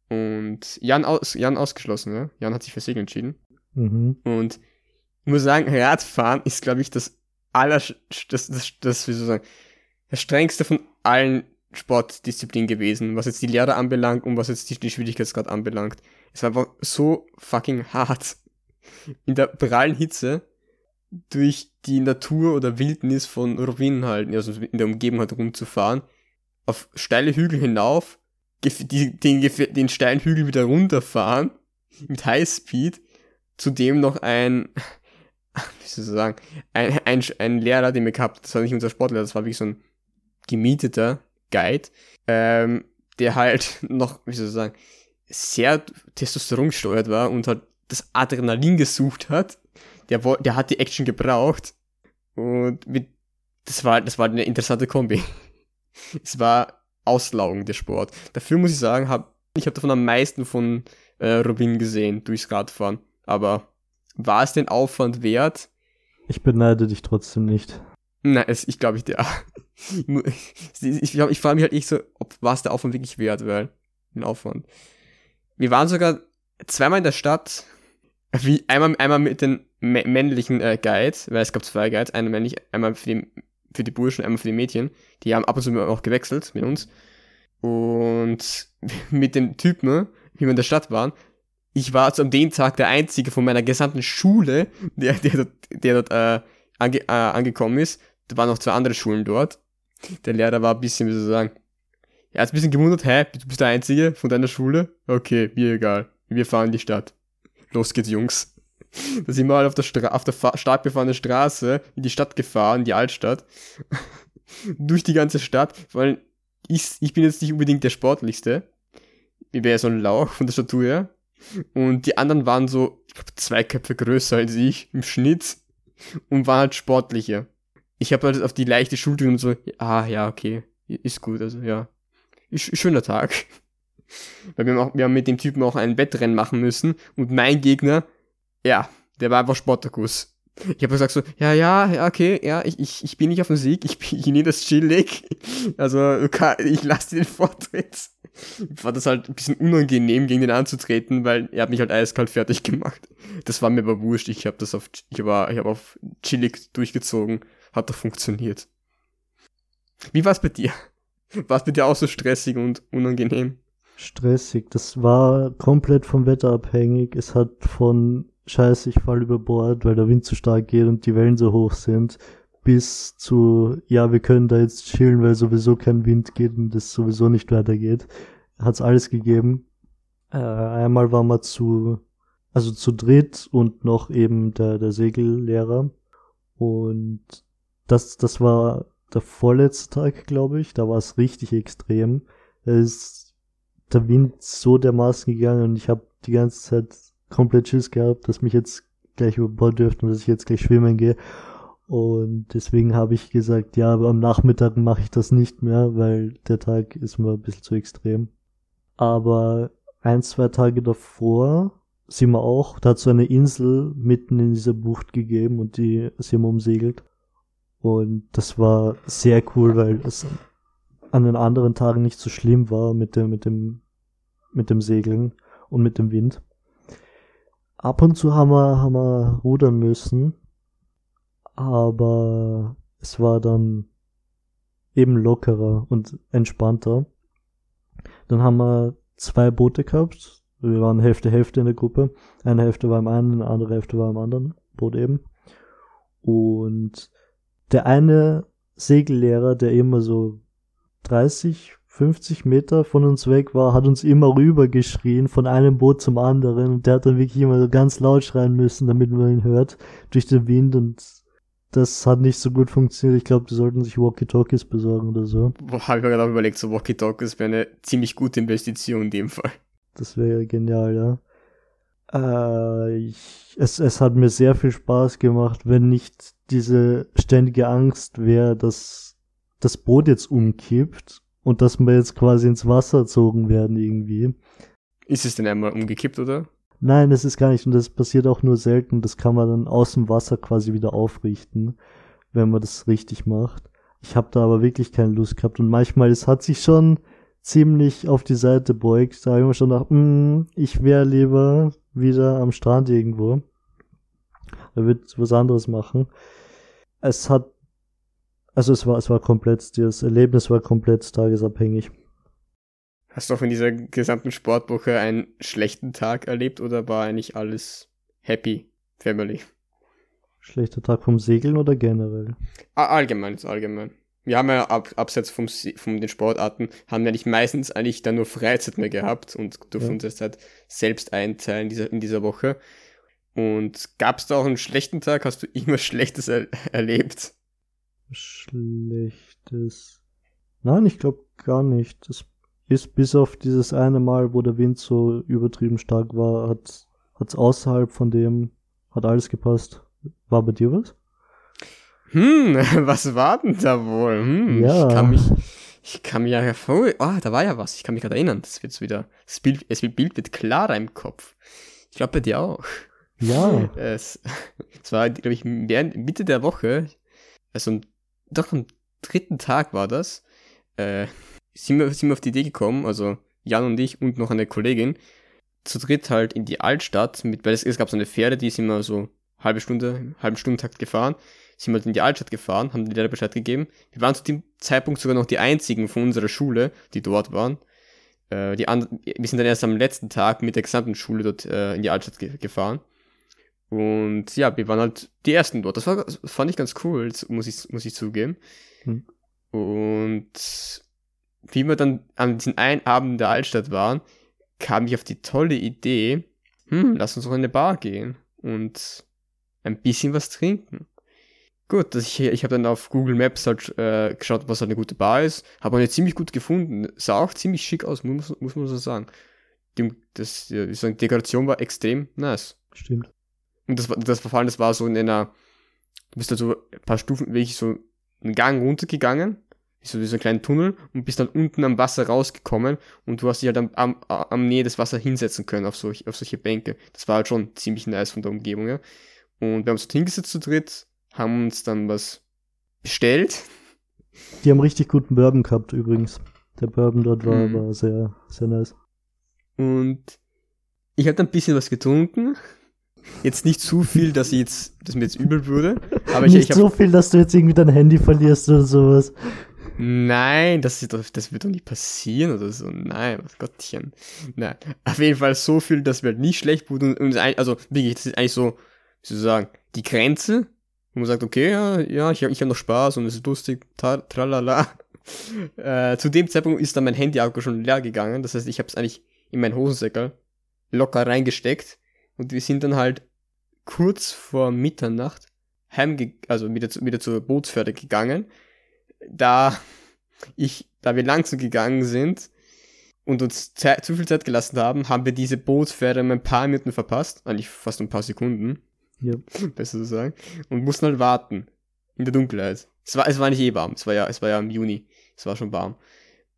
Speaker 1: Und Jan, aus, Jan ausgeschlossen, ja? Jan hat sich für Segeln entschieden. Mhm. Und ich muss sagen, Radfahren ist, glaube ich, das aller, das, das, das, wie soll ich sagen, das strengste von allen Sportdisziplin gewesen, was jetzt die Lehre anbelangt und was jetzt die, die Schwierigkeitsgrad anbelangt. Es war einfach so fucking hart. In der prallen Hitze durch die Natur oder Wildnis von Rovin halt, also in der Umgebung halt rumzufahren, auf steile Hügel hinauf, den, den steilen Hügel wieder runterfahren, mit Highspeed, zudem noch ein, wie soll ich sagen, ein, ein, ein Lehrer, den wir gehabt, das war nicht unser Sportlehrer, das war wirklich so ein gemieteter, Guide, ähm, der halt noch, wie soll ich sagen, sehr Testosteron gesteuert war und halt das Adrenalin gesucht hat. Der, der hat die Action gebraucht. Und mit, das war, das war eine interessante Kombi. es war auslaugend, der Sport. Dafür muss ich sagen, hab, ich habe davon am meisten von äh, Robin gesehen durchs Radfahren. Aber war es den Aufwand wert?
Speaker 2: Ich beneide dich trotzdem nicht.
Speaker 1: Nein, es, ich glaube ich dir. ich glaube, ich frage mich halt echt so, ob was der Aufwand wirklich wert wäre. Den Aufwand. Wir waren sogar zweimal in der Stadt, wie einmal, einmal mit den männlichen äh, Guides, weil es gab zwei Guides, einmal männlich, einmal für die, für die Burschen, einmal für die Mädchen. Die haben ab und zu auch gewechselt mit uns. Und mit dem Typen, wie wir in der Stadt waren, ich war zu dem Tag der einzige von meiner gesamten Schule, der, der dort, der dort äh, ange, äh, angekommen ist. Da waren noch zwei andere Schulen dort. Der Lehrer war ein bisschen, wie soll ich sagen, er hat ein bisschen gewundert, hä, du bist der Einzige von deiner Schule? Okay, mir egal. Wir fahren in die Stadt. Los geht's, Jungs. Da sind wir halt auf der, Stra auf der stark befahrenen Straße in die Stadt gefahren, in die Altstadt. Durch die ganze Stadt, weil ich, ich bin jetzt nicht unbedingt der Sportlichste. Ich wäre so ein Lauch von der Statur her. Und die anderen waren so, ich glaube, zwei Köpfe größer als ich im Schnitt und waren halt sportlicher ich habe halt auf die leichte Schulter und so, ah ja, okay, ist gut, also ja. Ist, schöner Tag. Weil wir haben, auch, wir haben mit dem Typen auch ein Wettrennen machen müssen und mein Gegner, ja, der war einfach Sportakus. Ich habe gesagt so, ja, ja, ja, okay, ja, ich, ich, ich bin nicht auf dem Sieg, ich, ich nehme das chillig. Also, ich lasse dir den Vortritt. Fand das halt ein bisschen unangenehm, gegen den anzutreten, weil er hat mich halt eiskalt fertig gemacht. Das war mir aber wurscht, ich habe das auf, ich war, ich habe auf chillig durchgezogen hat doch funktioniert. Wie war es bei dir? War es bei dir auch so stressig und unangenehm?
Speaker 2: Stressig, das war komplett vom Wetter abhängig. Es hat von Scheiße, ich fall über Bord, weil der Wind zu stark geht und die Wellen so hoch sind, bis zu, ja, wir können da jetzt chillen, weil sowieso kein Wind geht und es sowieso nicht weitergeht. Hat's alles gegeben. Äh, einmal waren wir zu, also zu dritt und noch eben der, der Segellehrer. Und das, das war der vorletzte Tag, glaube ich. Da war es richtig extrem. Da ist der Wind so dermaßen gegangen und ich habe die ganze Zeit komplett Schiss gehabt, dass mich jetzt gleich über Bord dürfte und dass ich jetzt gleich schwimmen gehe. Und deswegen habe ich gesagt, ja, aber am Nachmittag mache ich das nicht mehr, weil der Tag ist mir ein bisschen zu extrem. Aber ein, zwei Tage davor sind wir auch, da hat so eine Insel mitten in dieser Bucht gegeben und die sind wir umsegelt. Und das war sehr cool, weil es an den anderen Tagen nicht so schlimm war mit dem, mit dem, mit dem Segeln und mit dem Wind. Ab und zu haben wir, haben wir rudern müssen, aber es war dann eben lockerer und entspannter. Dann haben wir zwei Boote gehabt. Wir waren Hälfte Hälfte in der Gruppe. Eine Hälfte war im einen, eine andere Hälfte war im anderen Boot eben. Und der eine Segellehrer, der immer so 30, 50 Meter von uns weg war, hat uns immer rüber geschrien von einem Boot zum anderen und der hat dann wirklich immer so ganz laut schreien müssen, damit man ihn hört durch den Wind und das hat nicht so gut funktioniert. Ich glaube, die sollten sich Walkie-Talkies besorgen oder so.
Speaker 1: Habe ich mir gerade überlegt, so Walkie-Talkies wäre eine ziemlich gute Investition in dem Fall.
Speaker 2: Das wäre genial, ja. Äh, ich, es, es hat mir sehr viel Spaß gemacht, wenn nicht diese ständige Angst wäre, dass das Boot jetzt umkippt und dass wir jetzt quasi ins Wasser gezogen werden irgendwie.
Speaker 1: Ist es denn einmal umgekippt, oder?
Speaker 2: Nein, das ist gar nicht und das passiert auch nur selten. Das kann man dann aus dem Wasser quasi wieder aufrichten, wenn man das richtig macht. Ich habe da aber wirklich keine Lust gehabt und manchmal, es hat sich schon ziemlich auf die Seite beugt. Da habe ich mir schon gedacht, mm, ich wäre lieber wieder am Strand irgendwo. Er wird was anderes machen. Es hat, also es war, es war komplett, das Erlebnis war komplett tagesabhängig.
Speaker 1: Hast du auch in dieser gesamten Sportwoche einen schlechten Tag erlebt oder war eigentlich alles happy, family?
Speaker 2: Schlechter Tag vom Segeln oder generell?
Speaker 1: Allgemein, allgemein. Wir haben ja ab, abseits vom, von den Sportarten, haben wir nicht meistens eigentlich dann nur Freizeit mehr gehabt und durften ja. uns das halt selbst einteilen in dieser, in dieser Woche. Und gab es da auch einen schlechten Tag? Hast du irgendwas Schlechtes er erlebt?
Speaker 2: Schlechtes. Nein, ich glaube gar nicht. Das ist bis auf dieses eine Mal, wo der Wind so übertrieben stark war, hat hat's außerhalb von dem hat alles gepasst. War bei dir was?
Speaker 1: Hm, was war denn da wohl? Hm, ja. Ich kann mich, ich kann mich ja hervor, oh, da war ja was. Ich kann mich gerade erinnern. Das wird wieder, das Bild, das Bild wird klarer im Kopf. Ich glaube bei dir auch.
Speaker 2: Ja.
Speaker 1: Es, es war, glaube ich, Mitte der Woche, also doch am dritten Tag war das, äh, sind wir, sind wir auf die Idee gekommen, also Jan und ich und noch eine Kollegin, zu dritt halt in die Altstadt, mit, weil es, es gab so eine Fähre, die ist immer so halbe Stunde, halben Stundentakt gefahren, sind wir halt in die Altstadt gefahren, haben die Lehrer Bescheid gegeben. Wir waren zu dem Zeitpunkt sogar noch die einzigen von unserer Schule, die dort waren. Äh, die and wir sind dann erst am letzten Tag mit der gesamten Schule dort äh, in die Altstadt ge gefahren. Und ja, wir waren halt die ersten dort. Das, war, das fand ich ganz cool, muss ich, muss ich zugeben. Hm. Und wie wir dann an diesem einen Abend in der Altstadt waren, kam ich auf die tolle Idee, hm, lass uns doch in eine Bar gehen und ein bisschen was trinken. Gut, ich, ich habe dann auf Google Maps halt äh, geschaut, was halt eine gute Bar ist. Habe eine ziemlich gut gefunden. Sah auch ziemlich schick aus, muss, muss man so sagen. Die, das, die, die Dekoration war extrem nice.
Speaker 2: Stimmt.
Speaker 1: Und das, das Verfallen, das war so in einer, du bist da so ein paar Stufen, wirklich so einen Gang runtergegangen, so wie so einen kleinen Tunnel und bist dann unten am Wasser rausgekommen und du hast dich halt am, am, am Nähe des Wassers hinsetzen können auf, solch, auf solche Bänke. Das war halt schon ziemlich nice von der Umgebung, ja. Und wir haben uns hingesetzt zu dritt, haben uns dann was bestellt.
Speaker 2: Die haben richtig guten Bourbon gehabt übrigens. Der Bourbon dort war, mhm. war sehr, sehr nice.
Speaker 1: Und ich habe dann ein bisschen was getrunken. Jetzt nicht zu viel, dass ich jetzt, dass mir jetzt übel würde.
Speaker 2: Aber nicht ich, ich so viel, dass du jetzt irgendwie dein Handy verlierst oder sowas.
Speaker 1: Nein, das, ist doch, das wird doch nicht passieren oder so. Nein, was Gottchen. Nein. Auf jeden Fall so viel, dass wir halt nicht schlecht wurden. Und, also wirklich, das ist eigentlich so, wie soll ich sagen, die Grenze wo man sagt, okay, ja, ja ich habe ich hab noch Spaß und es ist lustig, tralala. Äh, zu dem Zeitpunkt ist dann mein Handy-Akku schon leer gegangen. Das heißt, ich habe es eigentlich in meinen Hosensäckel locker reingesteckt. Und wir sind dann halt kurz vor Mitternacht heim, also wieder, zu, wieder zur Bootsförde gegangen. Da ich, da wir langsam gegangen sind und uns Zeit, zu viel Zeit gelassen haben, haben wir diese Bootsfähre um ein paar Minuten verpasst. Eigentlich fast ein paar Sekunden. Ja. Besser zu sagen. Und mussten halt warten. In der Dunkelheit. Es war, es war nicht eh warm. Es war ja, es war ja im Juni. Es war schon warm.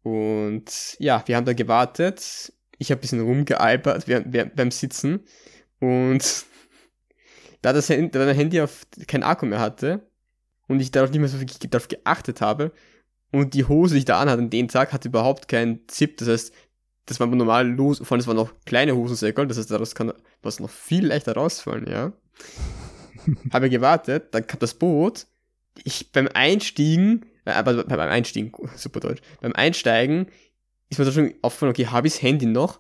Speaker 1: Und ja, wir haben da gewartet. Ich habe ein bisschen rumgealbert beim Sitzen. Und da das Handy, da mein Handy auf kein Akku mehr hatte und ich darauf nicht mehr so viel darauf geachtet habe und die Hose, die ich da anhatte an dem Tag, hatte überhaupt keinen Zip. Das heißt, das war normal los, vor allem es waren noch kleine Hosensäckel, das heißt, daraus kann was noch viel leichter rausfallen, ja. habe gewartet, dann kam das Boot. Ich beim Einstiegen, äh, aber beim Einstiegen, super deutsch, beim Einsteigen ist mir da schon aufgefallen, okay, habe ich das Handy noch?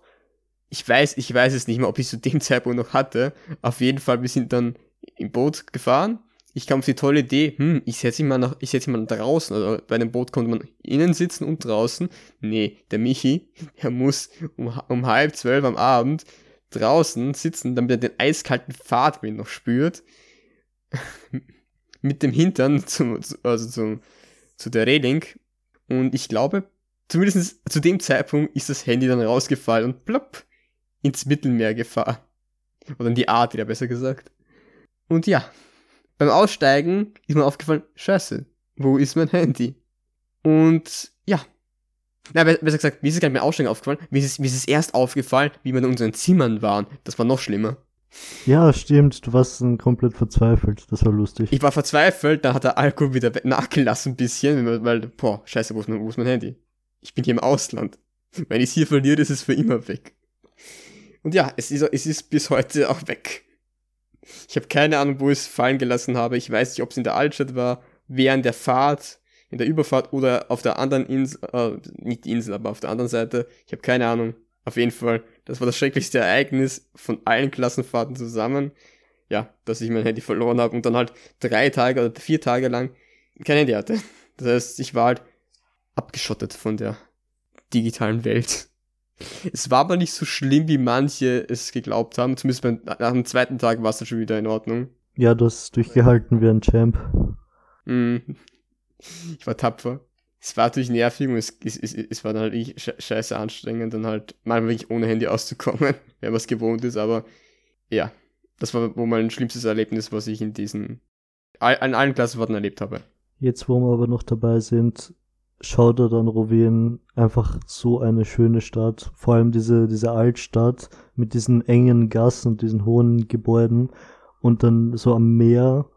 Speaker 1: Ich weiß, ich weiß es nicht mehr, ob ich es zu dem Zeitpunkt noch hatte. Auf jeden Fall, wir sind dann im Boot gefahren ich kam auf die tolle Idee, hm, ich setze mich mal nach, ich setze mich mal draußen, also bei einem Boot konnte man innen sitzen und draußen. Nee, der Michi, der muss um, um halb zwölf am Abend draußen sitzen, damit er den eiskalten Fahrtwind noch spürt. Mit dem Hintern zum, also zum, zu der Reling. Und ich glaube, zumindest zu dem Zeitpunkt ist das Handy dann rausgefallen und plopp ins Mittelmeer gefahren. Oder in die Art wieder besser gesagt. Und ja, beim Aussteigen ist mir aufgefallen, scheiße, wo ist mein Handy? Und ja. Na, besser gesagt, mir ist es gar nicht beim Aussteigen aufgefallen, mir ist, es, mir ist es erst aufgefallen, wie wir in unseren Zimmern waren. Das war noch schlimmer.
Speaker 2: Ja, stimmt, du warst dann komplett verzweifelt, das war lustig.
Speaker 1: Ich war verzweifelt, dann hat der Alkohol wieder nachgelassen ein bisschen, weil, boah, scheiße, wo ist mein, wo ist mein Handy? Ich bin hier im Ausland. Wenn ich es hier verliere, ist es für immer weg. Und ja, es ist, es ist bis heute auch weg. Ich habe keine Ahnung, wo ich es fallen gelassen habe. Ich weiß nicht, ob es in der Altstadt war, während der Fahrt, in der Überfahrt oder auf der anderen Insel, äh, nicht die Insel, aber auf der anderen Seite. Ich habe keine Ahnung. Auf jeden Fall, das war das schrecklichste Ereignis von allen Klassenfahrten zusammen. Ja, dass ich mein Handy verloren habe und dann halt drei Tage oder vier Tage lang kein Handy hatte. Das heißt, ich war halt abgeschottet von der digitalen Welt. Es war aber nicht so schlimm, wie manche es geglaubt haben. Zumindest beim, nach dem zweiten Tag war es dann schon wieder in Ordnung.
Speaker 2: Ja, du hast durchgehalten wie ein Champ.
Speaker 1: Mm. Ich war tapfer. Es war natürlich nervig und es, es, es, es war dann halt ich scheiße anstrengend, dann halt manchmal wirklich ohne Handy auszukommen, wenn man es gewohnt ist, aber ja, das war wohl mein schlimmstes Erlebnis, was ich in diesen, an allen Klassenfahrten erlebt habe.
Speaker 2: Jetzt, wo wir aber noch dabei sind, Shoutout an Rowen, einfach so eine schöne Stadt. Vor allem diese, diese Altstadt mit diesen engen Gassen und diesen hohen Gebäuden und dann so am Meer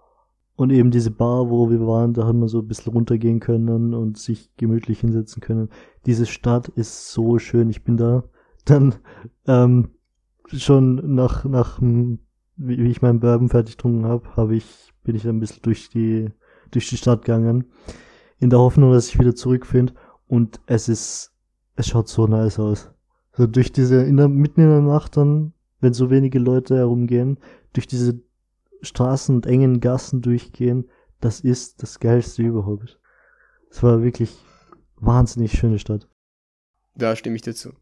Speaker 2: und eben diese Bar, wo wir waren, da hat man so ein bisschen runtergehen können und sich gemütlich hinsetzen können. Diese Stadt ist so schön. Ich bin da dann ähm, schon nach, nach wie ich meinen Bourbon fertig getrunken habe, habe ich, bin ich ein bisschen durch die, durch die Stadt gegangen in der Hoffnung, dass ich wieder zurückfinde. Und es ist, es schaut so nice aus. So durch diese, in der, mitten in der Nacht dann, wenn so wenige Leute herumgehen, durch diese Straßen und engen Gassen durchgehen, das ist das geilste überhaupt. Es war wirklich wahnsinnig schöne Stadt.
Speaker 1: Da stimme ich dir zu.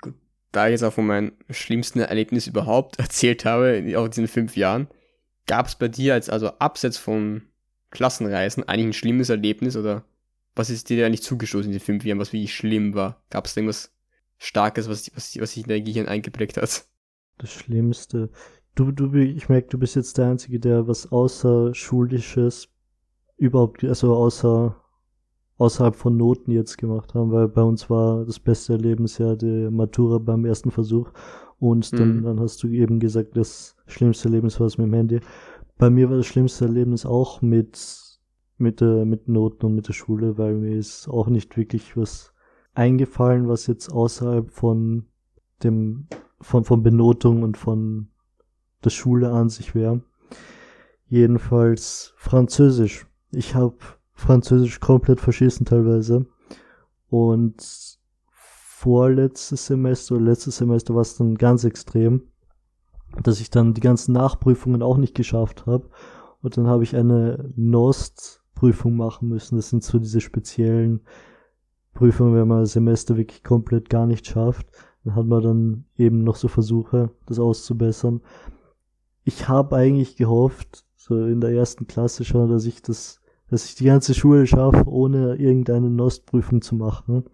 Speaker 1: Gut, da ich jetzt auch von meinem schlimmsten Erlebnis überhaupt erzählt habe, auch in diesen fünf Jahren, gab es bei dir als also abseits von Klassenreisen eigentlich ein schlimmes Erlebnis oder was ist dir eigentlich zugestoßen in den fünf Jahren, was wirklich schlimm war? Gab es irgendwas Starkes, was, was, was sich in dein Gehirn eingeprägt hat?
Speaker 2: Das Schlimmste. Du, du, ich merke, du bist jetzt der Einzige, der was außerschulisches überhaupt, also außer, außerhalb von Noten jetzt gemacht haben, weil bei uns war das beste Erlebnis ja die Matura beim ersten Versuch und dann, mhm. dann hast du eben gesagt, das schlimmste Erlebnis war es mit dem Handy. Bei mir war das schlimmste Erlebnis auch mit, mit, der, mit Noten und mit der Schule, weil mir ist auch nicht wirklich was eingefallen, was jetzt außerhalb von dem, von, von Benotung und von der Schule an sich wäre. Jedenfalls Französisch. Ich habe Französisch komplett verschissen teilweise. Und vorletztes Semester oder letztes Semester war es dann ganz extrem dass ich dann die ganzen Nachprüfungen auch nicht geschafft habe. Und dann habe ich eine Nost-Prüfung machen müssen. Das sind so diese speziellen Prüfungen, wenn man Semester wirklich komplett gar nicht schafft. Dann hat man dann eben noch so Versuche, das auszubessern. Ich habe eigentlich gehofft, So in der ersten Klasse schon, dass ich das, dass ich die ganze Schule schaffe, ohne irgendeine Nostprüfung zu machen.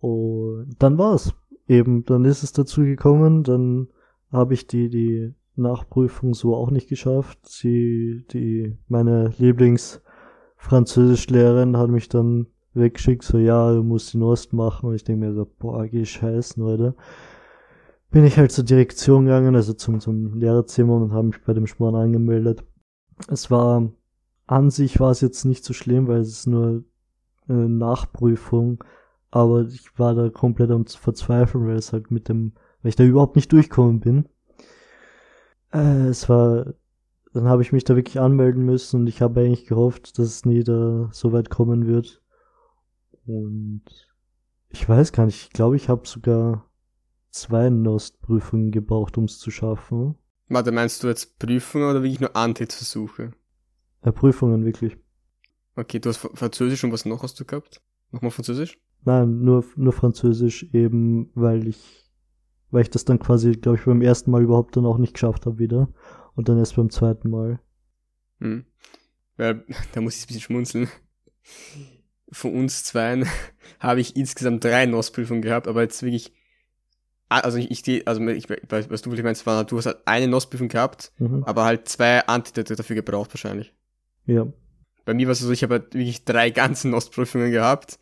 Speaker 2: Und dann war's. Eben, dann ist es dazu gekommen, dann habe ich die, die Nachprüfung so auch nicht geschafft. Sie, die, meine Lieblingsfranzösischlehrerin hat mich dann weggeschickt, so, ja, du musst den Ost machen. Und ich denke mir so, boah, geh scheißen, Leute. Bin ich halt zur Direktion gegangen, also zum, zum Lehrerzimmer und habe mich bei dem Schmarrn angemeldet. Es war, an sich war es jetzt nicht so schlimm, weil es ist nur eine Nachprüfung, aber ich war da komplett am Verzweifeln, weil es halt mit dem, weil ich da überhaupt nicht durchkommen bin. Äh, es war, dann habe ich mich da wirklich anmelden müssen und ich habe eigentlich gehofft, dass es nie da so weit kommen wird. Und ich weiß gar nicht, ich glaube, ich habe sogar zwei Nost-Prüfungen gebraucht, um es zu schaffen.
Speaker 1: Warte, meinst du jetzt Prüfungen oder wirklich nur Antrittsversuche?
Speaker 2: Ja, Prüfungen, wirklich.
Speaker 1: Okay, du hast Französisch und was noch hast du gehabt? Nochmal Französisch?
Speaker 2: Nein, nur, nur Französisch eben, weil ich weil ich das dann quasi, glaube ich, beim ersten Mal überhaupt dann auch nicht geschafft habe wieder. Und dann erst beim zweiten Mal.
Speaker 1: Hm. Ja, da muss ich ein bisschen schmunzeln. Von uns zweien habe ich insgesamt drei NOS-Prüfungen gehabt, aber jetzt wirklich, also ich, ich also ich, was du wirklich meinst, war, du hast halt eine NOS-Prüfung gehabt, mhm. aber halt zwei Antidate dafür gebraucht wahrscheinlich.
Speaker 2: Ja.
Speaker 1: Bei mir war es so, ich habe halt wirklich drei ganze NOS-Prüfungen gehabt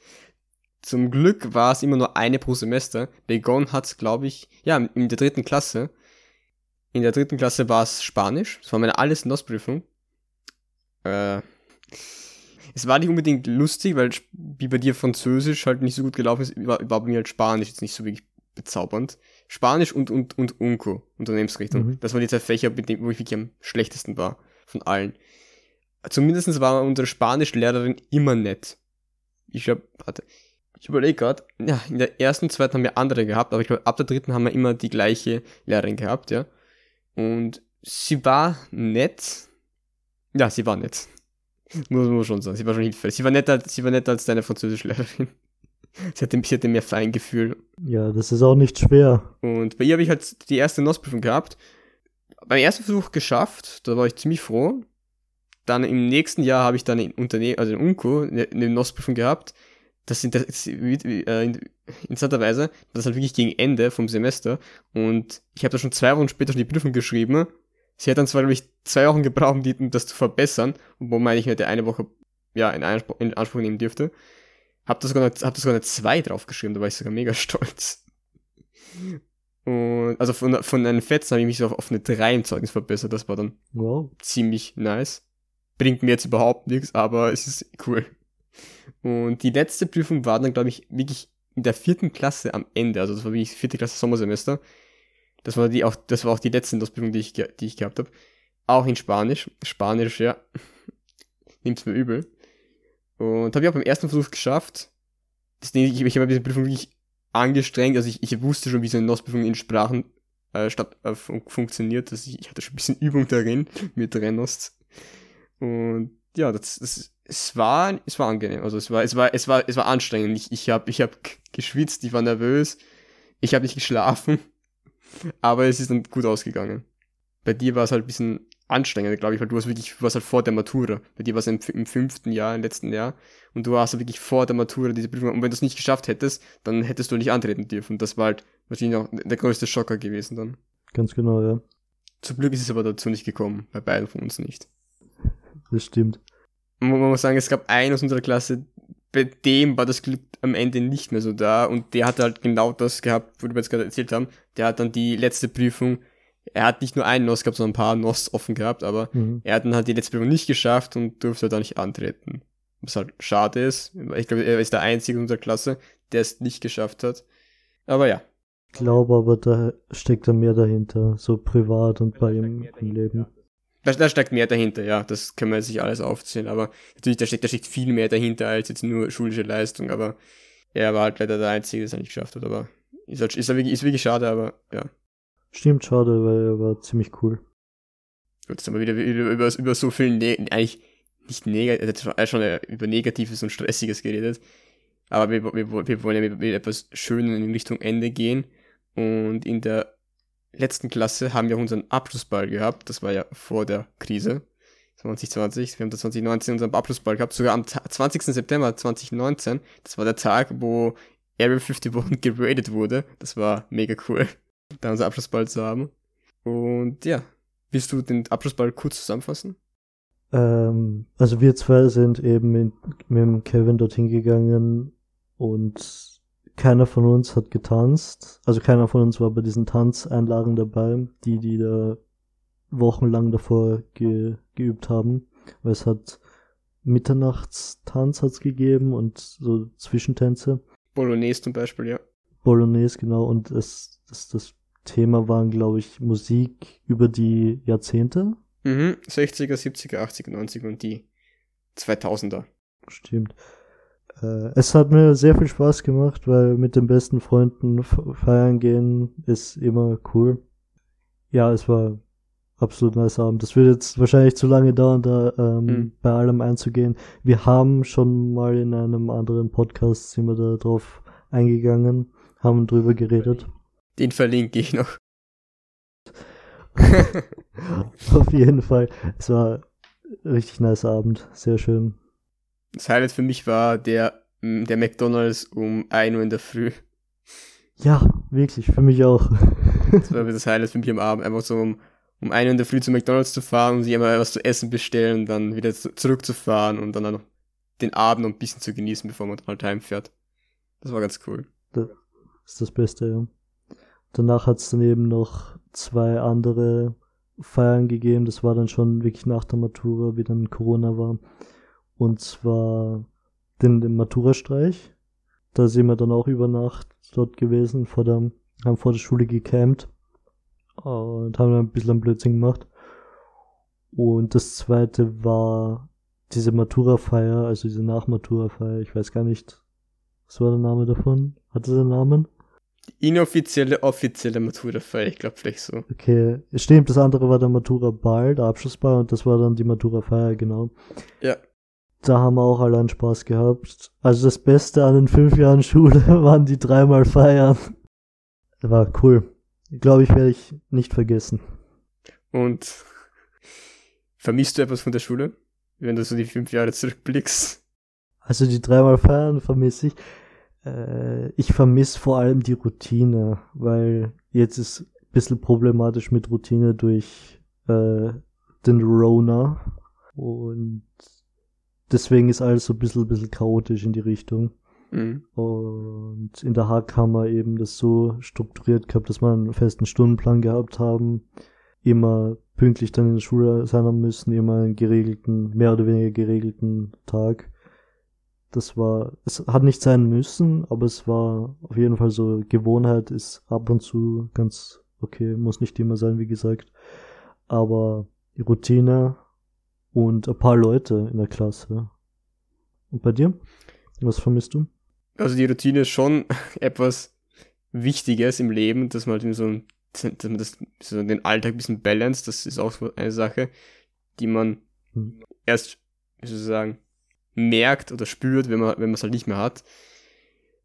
Speaker 1: zum Glück war es immer nur eine pro Semester. Begonnen hat es, glaube ich, ja, in der dritten Klasse. In der dritten Klasse war es Spanisch. Das war meine alles NOS-Prüfung. Äh, es war nicht unbedingt lustig, weil wie bei dir Französisch halt nicht so gut gelaufen ist, war, war bei mir halt Spanisch jetzt nicht so wirklich bezaubernd. Spanisch und, und, und Unco, Unternehmensrichtung. Mhm. Das waren die zwei Fächer, mit denen, wo ich wirklich am schlechtesten war. Von allen. Zumindest war unsere Spanischlehrerin immer nett. Ich glaube, warte, ich überlege gerade, ja, in der ersten, und zweiten haben wir andere gehabt, aber ich glaube, ab der dritten haben wir immer die gleiche Lehrerin gehabt, ja. Und sie war nett. Ja, sie war nett. Muss man schon sagen. Sie war schon hilfreich. Sie war netter, sie war netter als deine Französischlehrerin. Sie hatte, sie hatte mehr Feingefühl.
Speaker 2: Ja, das ist auch nicht schwer.
Speaker 1: Und bei ihr habe ich halt die erste NOS-Prüfung gehabt. Beim ersten Versuch geschafft, da war ich ziemlich froh. Dann im nächsten Jahr habe ich dann in Unternehmen, also in UNCO, eine, eine NOS-Prüfung gehabt das sind das, äh, interessanterweise, das halt wirklich gegen Ende vom Semester und ich habe da schon zwei Wochen später schon die Prüfung geschrieben. Sie hat dann zwar, glaube ich, zwei Wochen gebraucht, um das zu verbessern, wo man eigentlich hätte eine Woche ja, in, Anspruch, in Anspruch nehmen dürfte. Hab da sogar eine, hab da sogar eine 2 draufgeschrieben, da war ich sogar mega stolz. Und also von, von einem Fetzen habe ich mich so auf, auf eine 3 im Zeugnis verbessert, das war dann wow. ziemlich nice. Bringt mir jetzt überhaupt nichts, aber es ist cool. Und die letzte Prüfung war dann, glaube ich, wirklich in der vierten Klasse am Ende. Also das war wirklich vierte Klasse Sommersemester. Das war die auch, das war auch die letzte Prüfung, die ich, die ich gehabt habe. Auch in Spanisch. Spanisch, ja. Nimmt's mir übel. Und habe ich auch beim ersten Versuch geschafft. Ding, ich, ich habe diese Prüfung wirklich angestrengt. Also ich, ich wusste schon, wie so eine NOS-Prüfung in Sprachen äh, statt, äh, fun funktioniert. Also ich, ich hatte schon ein bisschen Übung darin mit Rennost. Und ja, das, das es war, es war angenehm. Also es war, es war, es war, es war anstrengend. Ich, ich habe, ich habe geschwitzt, ich war nervös, ich habe nicht geschlafen, aber es ist dann gut ausgegangen. Bei dir war es halt ein bisschen anstrengend, glaube ich, weil du warst wirklich, du warst halt vor der Matura. Bei dir war es im, im, fünften Jahr, im letzten Jahr, und du warst halt wirklich vor der Matura diese Prüfung. Und wenn du es nicht geschafft hättest, dann hättest du nicht antreten dürfen. Das war halt wahrscheinlich auch der größte Schocker gewesen dann.
Speaker 2: Ganz genau, ja.
Speaker 1: Zum Glück ist es aber dazu nicht gekommen, bei beiden von uns nicht.
Speaker 2: Das stimmt
Speaker 1: man muss sagen, es gab einen aus unserer Klasse, bei dem war das Glück am Ende nicht mehr so da und der hat halt genau das gehabt, wo wir jetzt gerade erzählt haben. Der hat dann die letzte Prüfung, er hat nicht nur einen NOS gehabt, sondern ein paar NOS offen gehabt, aber mhm. er hat dann halt die letzte Prüfung nicht geschafft und durfte da nicht antreten. Was halt schade ist. Ich glaube, er ist der Einzige in unserer Klasse, der es nicht geschafft hat. Aber ja.
Speaker 2: Ich glaube aber, da steckt da mehr dahinter, so privat und bei ihm im Leben.
Speaker 1: Da, da steckt mehr dahinter, ja, das können wir sich alles aufzählen, aber natürlich, da steckt, da steckt viel mehr dahinter als jetzt nur schulische Leistung, aber er war halt leider der Einzige, der es nicht geschafft hat, aber ist, halt, ist, wirklich, ist wirklich schade, aber ja.
Speaker 2: Stimmt, schade, weil er war ziemlich cool.
Speaker 1: Gut, jetzt haben wir wieder über, über, über so viel, ne eigentlich nicht negativ, hat schon über Negatives und Stressiges geredet, aber wir, wir, wir wollen ja mit, mit etwas Schönen in Richtung Ende gehen. Und in der letzten Klasse haben wir unseren Abschlussball gehabt. Das war ja vor der Krise. 2020. Wir haben da 2019 unseren Abschlussball gehabt, sogar am 20. September 2019. Das war der Tag, wo Area 51 geradet wurde. Das war mega cool, da unser Abschlussball zu haben. Und ja, willst du den Abschlussball kurz zusammenfassen?
Speaker 2: Ähm, also wir zwei sind eben mit, mit Kevin dorthin gegangen und keiner von uns hat getanzt. Also keiner von uns war bei diesen Tanzeinlagen dabei, die die da wochenlang davor ge geübt haben. Weil es hat Mitternachtstanz hat's gegeben und so Zwischentänze.
Speaker 1: Bolognese zum Beispiel, ja.
Speaker 2: Bolognese, genau. Und es, das, das Thema waren, glaube ich, Musik über die Jahrzehnte.
Speaker 1: Mhm, 60er, 70er, 80er, 90er und die 2000er.
Speaker 2: Stimmt. Äh, es hat mir sehr viel Spaß gemacht, weil mit den besten Freunden feiern gehen ist immer cool. Ja, es war absolut nice Abend. Das wird jetzt wahrscheinlich zu lange dauern, da ähm, mhm. bei allem einzugehen. Wir haben schon mal in einem anderen Podcast sind wir da drauf eingegangen, haben drüber geredet.
Speaker 1: Den verlinke ich noch.
Speaker 2: Auf jeden Fall. Es war ein richtig nice Abend. Sehr schön.
Speaker 1: Das Highlight für mich war der, mm, der McDonalds um 1 Uhr in der Früh.
Speaker 2: Ja, wirklich, für mich auch.
Speaker 1: das war das Highlight für mich am Abend. Einfach so um, um 1 Uhr in der Früh zu McDonalds zu fahren und sich einmal was zu essen bestellen, dann wieder zurückzufahren und dann noch den Abend noch ein bisschen zu genießen, bevor man dann halt heimfährt. Das war ganz cool.
Speaker 2: Das ist das Beste, ja. Danach hat es dann eben noch zwei andere Feiern gegeben. Das war dann schon wirklich nach der Matura, wie dann Corona war. Und zwar den, den Matura-Streich. Da sind wir dann auch über Nacht dort gewesen, vor der, haben vor der Schule gecampt und haben dann ein bisschen Blödsinn gemacht. Und das zweite war diese Matura-Feier, also diese Nachmatura-Feier. Ich weiß gar nicht, was war der Name davon? Hatte der Namen?
Speaker 1: inoffizielle, offizielle Matura-Feier, ich glaube vielleicht so.
Speaker 2: Okay, stimmt, das andere war der Matura-Ball, der Abschlussball und das war dann die Matura-Feier, genau.
Speaker 1: Ja.
Speaker 2: Da haben wir auch alle einen Spaß gehabt. Also das Beste an den fünf Jahren Schule waren die dreimal Feiern. War cool. Glaube ich, werde ich nicht vergessen.
Speaker 1: Und vermisst du etwas von der Schule, wenn du so die fünf Jahre zurückblickst?
Speaker 2: Also die dreimal Feiern vermisse ich. Äh, ich vermisse vor allem die Routine, weil jetzt ist ein bisschen problematisch mit Routine durch äh, den Rona. Und deswegen ist alles so ein bisschen, bisschen chaotisch in die Richtung. Mhm. Und in der Hack haben wir eben das so strukturiert gehabt, dass wir einen festen Stundenplan gehabt haben, immer pünktlich dann in der Schule sein haben müssen, immer einen geregelten, mehr oder weniger geregelten Tag. Das war, es hat nicht sein müssen, aber es war auf jeden Fall so, Gewohnheit ist ab und zu ganz okay, muss nicht immer sein, wie gesagt. Aber die Routine und ein paar Leute in der Klasse. Und bei dir? Was vermisst du?
Speaker 1: Also die Routine ist schon etwas Wichtiges im Leben, dass man halt so, dass man das, so den Alltag ein bisschen balance, das ist auch so eine Sache, die man hm. erst, wie soll ich sagen, merkt oder spürt, wenn man wenn man es halt nicht mehr hat.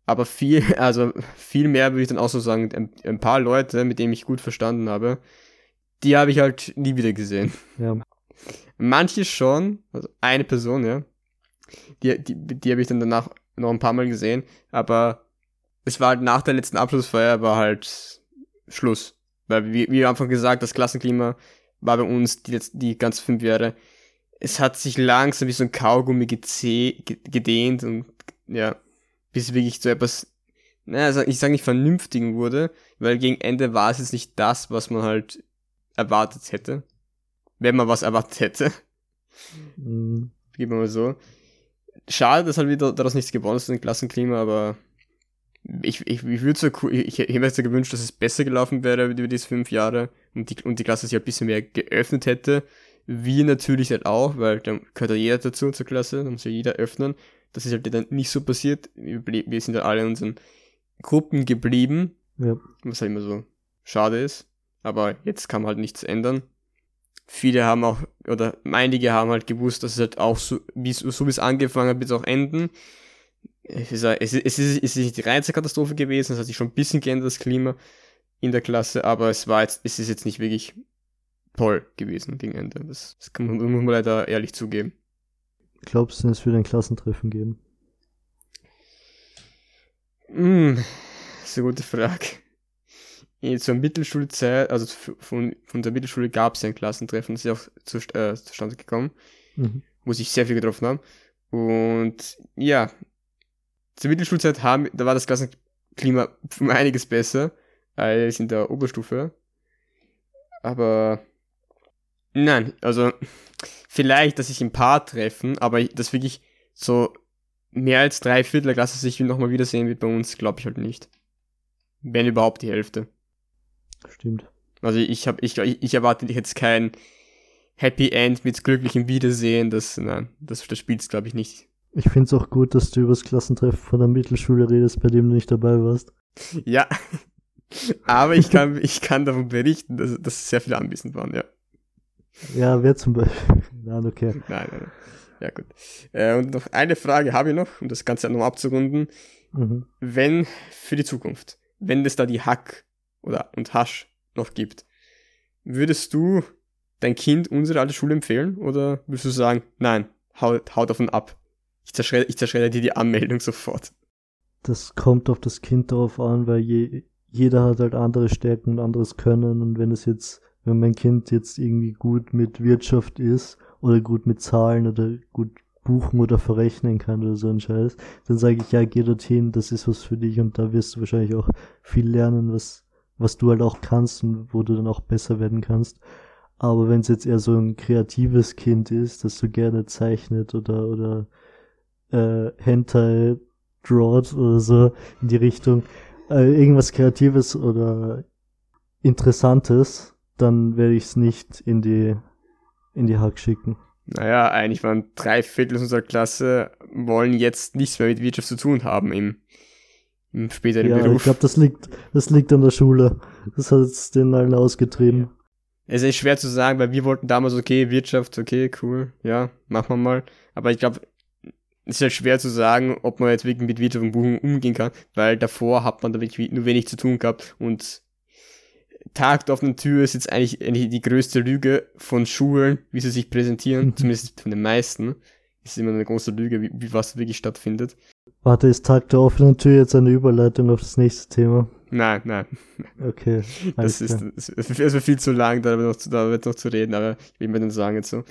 Speaker 1: Aber viel, also viel mehr würde ich dann auch so sagen, ein, ein, paar Leute, mit denen ich gut verstanden habe, die habe ich halt nie wieder gesehen.
Speaker 2: Ja.
Speaker 1: Manche schon, also eine Person, ja. Die, die, die habe ich dann danach noch ein paar Mal gesehen, aber es war halt nach der letzten Abschlussfeier war halt Schluss. Weil, wie, am Anfang gesagt, das Klassenklima war bei uns die, die ganzen fünf Jahre es hat sich langsam wie so ein Kaugummi gedehnt und ja, bis wirklich zu etwas, naja, ich sage nicht vernünftigen wurde, weil gegen Ende war es jetzt nicht das, was man halt erwartet hätte. Wenn man was erwartet hätte. Mhm. Gib mal so. Schade, dass halt wieder daraus nichts gewonnen ist, ein Klassenklima, aber ich, ich, ich würde so cool, ich, ich hätte mir gewünscht, dass es besser gelaufen wäre über diese fünf Jahre und die, und die Klasse sich ein bisschen mehr geöffnet hätte wir natürlich halt auch, weil dann gehört ja jeder dazu zur Klasse, dann muss ja jeder öffnen. Das ist halt dann nicht so passiert. Wir, wir sind ja alle in unseren Gruppen geblieben.
Speaker 2: Ja.
Speaker 1: Was halt immer so schade ist. Aber jetzt kann man halt nichts ändern. Viele haben auch, oder einige haben halt gewusst, dass es halt auch so, wie so wie es angefangen hat, wird es auch enden. Es ist, es, ist, es, ist, nicht die reinste Katastrophe gewesen, es hat sich schon ein bisschen geändert, das Klima in der Klasse, aber es war jetzt, es ist jetzt nicht wirklich toll gewesen gegen Ende. Das, das kann man, muss man leider ehrlich zugeben.
Speaker 2: Glaubst du, es wird ein Klassentreffen geben?
Speaker 1: Hm, das ist eine gute Frage. Zur Mittelschulzeit, also von, von der Mittelschule gab es ein Klassentreffen, das ist auch zu, äh, zustande gekommen, mhm. wo sich sehr viel getroffen haben. Und ja, zur Mittelschulzeit haben, da war das Klassenklima um einiges besser als in der Oberstufe. Aber nein, also vielleicht, dass sich ein paar treffen, aber das wirklich so mehr als drei Viertel der Klasse sich nochmal wiedersehen wird bei uns, glaube ich halt nicht. Wenn überhaupt die Hälfte.
Speaker 2: Stimmt.
Speaker 1: Also ich habe ich, ich erwarte jetzt kein Happy End mit glücklichem Wiedersehen, das nein, das, das spielt glaube ich nicht.
Speaker 2: Ich finde es auch gut, dass du über das Klassentreffen von der Mittelschule redest, bei dem du nicht dabei warst.
Speaker 1: Ja, aber ich kann, ich kann davon berichten, dass, dass sehr viele anwesend waren, ja.
Speaker 2: Ja, wer zum Beispiel? Nein, okay.
Speaker 1: Nein, nein, nein. Ja, gut. Äh, und noch eine Frage habe ich noch, um das Ganze nochmal abzurunden. Mhm. Wenn, für die Zukunft, wenn es da die Hack oder und Hasch noch gibt, würdest du dein Kind unsere alte Schule empfehlen oder würdest du sagen, nein, hau, hau davon ab? Ich zerschredder, ich zerschredder dir die Anmeldung sofort.
Speaker 2: Das kommt auf das Kind darauf an, weil je, jeder hat halt andere Stärken und anderes Können und wenn es jetzt, wenn mein Kind jetzt irgendwie gut mit Wirtschaft ist oder gut mit Zahlen oder gut buchen oder verrechnen kann oder so ein Scheiß, dann sage ich, ja, geh dorthin, das ist was für dich und da wirst du wahrscheinlich auch viel lernen, was, was du halt auch kannst und wo du dann auch besser werden kannst. Aber wenn es jetzt eher so ein kreatives Kind ist, das so gerne zeichnet oder, oder äh, Hentai drawt oder so in die Richtung, äh, irgendwas Kreatives oder Interessantes, dann werde ich es nicht in die, in die Hack schicken.
Speaker 1: Naja, eigentlich waren drei Viertel unserer Klasse wollen jetzt nichts mehr mit Wirtschaft zu tun haben im, im späteren ja, Beruf.
Speaker 2: Ich glaube, das liegt, das liegt an der Schule. Das hat es den allen ausgetrieben.
Speaker 1: Es ist schwer zu sagen, weil wir wollten damals, okay, Wirtschaft, okay, cool, ja, machen wir mal. Aber ich glaube, es ist halt schwer zu sagen, ob man jetzt wirklich mit Wirtschaft und Buchung umgehen kann, weil davor hat man da wirklich nur wenig zu tun gehabt und Tag der offenen Tür ist jetzt eigentlich, die größte Lüge von Schulen, wie sie sich präsentieren, zumindest von den meisten. Ist immer eine große Lüge, wie, wie was wirklich stattfindet.
Speaker 2: Warte, ist Tag der offenen Tür jetzt eine Überleitung auf das nächste Thema?
Speaker 1: Nein, nein.
Speaker 2: Okay.
Speaker 1: Das ist, es wäre viel zu lang, da wird noch, zu, da wird noch zu reden, aber ich will mir dann sagen jetzt so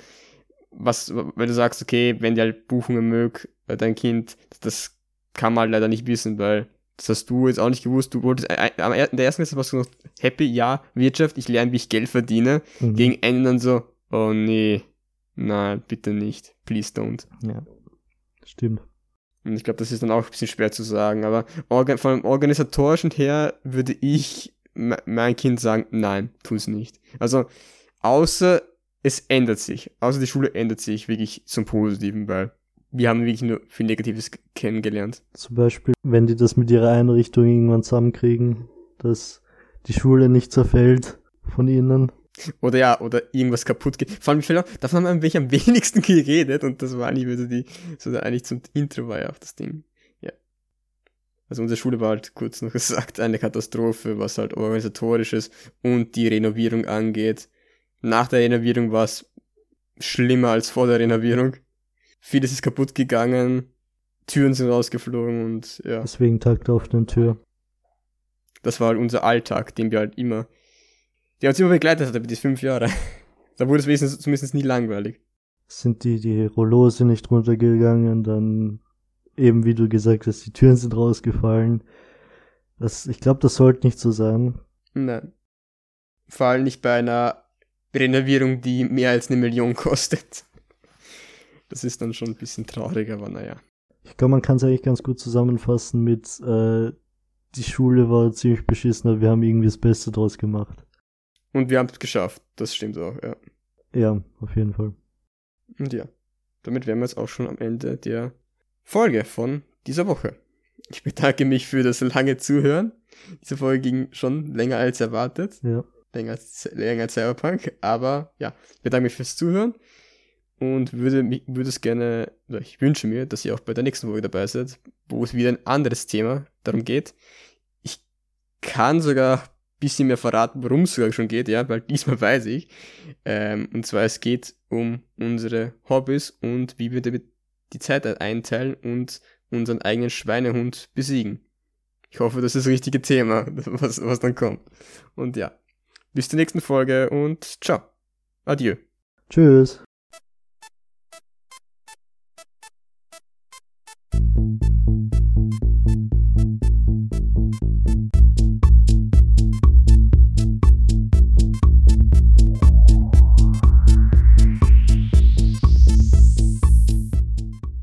Speaker 1: was, wenn du sagst, okay, wenn die halt Buchungen mögt, äh, dein Kind, das kann man halt leider nicht wissen, weil das hast du jetzt auch nicht gewusst. Du wolltest, äh, äh in der ersten Klasse warst du noch happy, ja, Wirtschaft, ich lerne, wie ich Geld verdiene. Mhm. Gegen Ende dann so, oh nee, nein, bitte nicht, please don't.
Speaker 2: Ja, stimmt.
Speaker 1: Und ich glaube, das ist dann auch ein bisschen schwer zu sagen, aber organ von organisatorischen her würde ich mein Kind sagen, nein, tu es nicht. Also, außer es ändert sich. Außer die Schule ändert sich wirklich zum Positiven, weil wir haben wirklich nur viel Negatives kennengelernt.
Speaker 2: Zum Beispiel, wenn die das mit ihrer Einrichtung irgendwann zusammenkriegen, dass die Schule nicht zerfällt von ihnen.
Speaker 1: Oder ja, oder irgendwas kaputt geht. Vor allem, davon haben wir am wenigsten geredet und das war eigentlich wieder die, so eigentlich zum Intro war ja auch das Ding. Ja. Also unsere Schule war halt kurz noch gesagt eine Katastrophe, was halt organisatorisches und die Renovierung angeht. Nach der Renovierung war es schlimmer als vor der Renovierung. Vieles ist kaputt gegangen, Türen sind rausgeflogen und ja.
Speaker 2: Deswegen Tag der offenen Tür.
Speaker 1: Das war halt unser Alltag, den wir halt immer, der uns immer begleitet hat, über die fünf Jahre. da wurde es wenigstens, zumindest nie langweilig.
Speaker 2: Sind die, die Rollos sind nicht runtergegangen, dann eben wie du gesagt hast, die Türen sind rausgefallen. Das, ich glaube, das sollte nicht so sein.
Speaker 1: Nein. Vor allem nicht bei einer Renovierung, die mehr als eine Million kostet. Das ist dann schon ein bisschen traurig, aber naja.
Speaker 2: Ich glaube, man kann es eigentlich ganz gut zusammenfassen mit, äh, die Schule war ziemlich beschissen, aber wir haben irgendwie das Beste draus gemacht.
Speaker 1: Und wir haben es geschafft, das stimmt auch, ja.
Speaker 2: Ja, auf jeden Fall.
Speaker 1: Und ja, damit wären wir jetzt auch schon am Ende der Folge von dieser Woche. Ich bedanke mich für das lange Zuhören. Diese Folge ging schon länger als erwartet.
Speaker 2: Ja
Speaker 1: länger als, länger als Cyberpunk. Aber ja, ich bedanke mich fürs Zuhören und würde, würde es gerne, oder ich wünsche mir, dass ihr auch bei der nächsten Folge dabei seid, wo es wieder ein anderes Thema darum geht. Ich kann sogar bisschen mehr verraten, worum es sogar schon geht, ja, weil diesmal weiß ich. Ähm, und zwar, es geht um unsere Hobbys und wie wir die Zeit einteilen und unseren eigenen Schweinehund besiegen. Ich hoffe, das ist das richtige Thema, was, was dann kommt. Und ja, bis zur nächsten Folge und ciao. Adieu.
Speaker 2: Tschüss.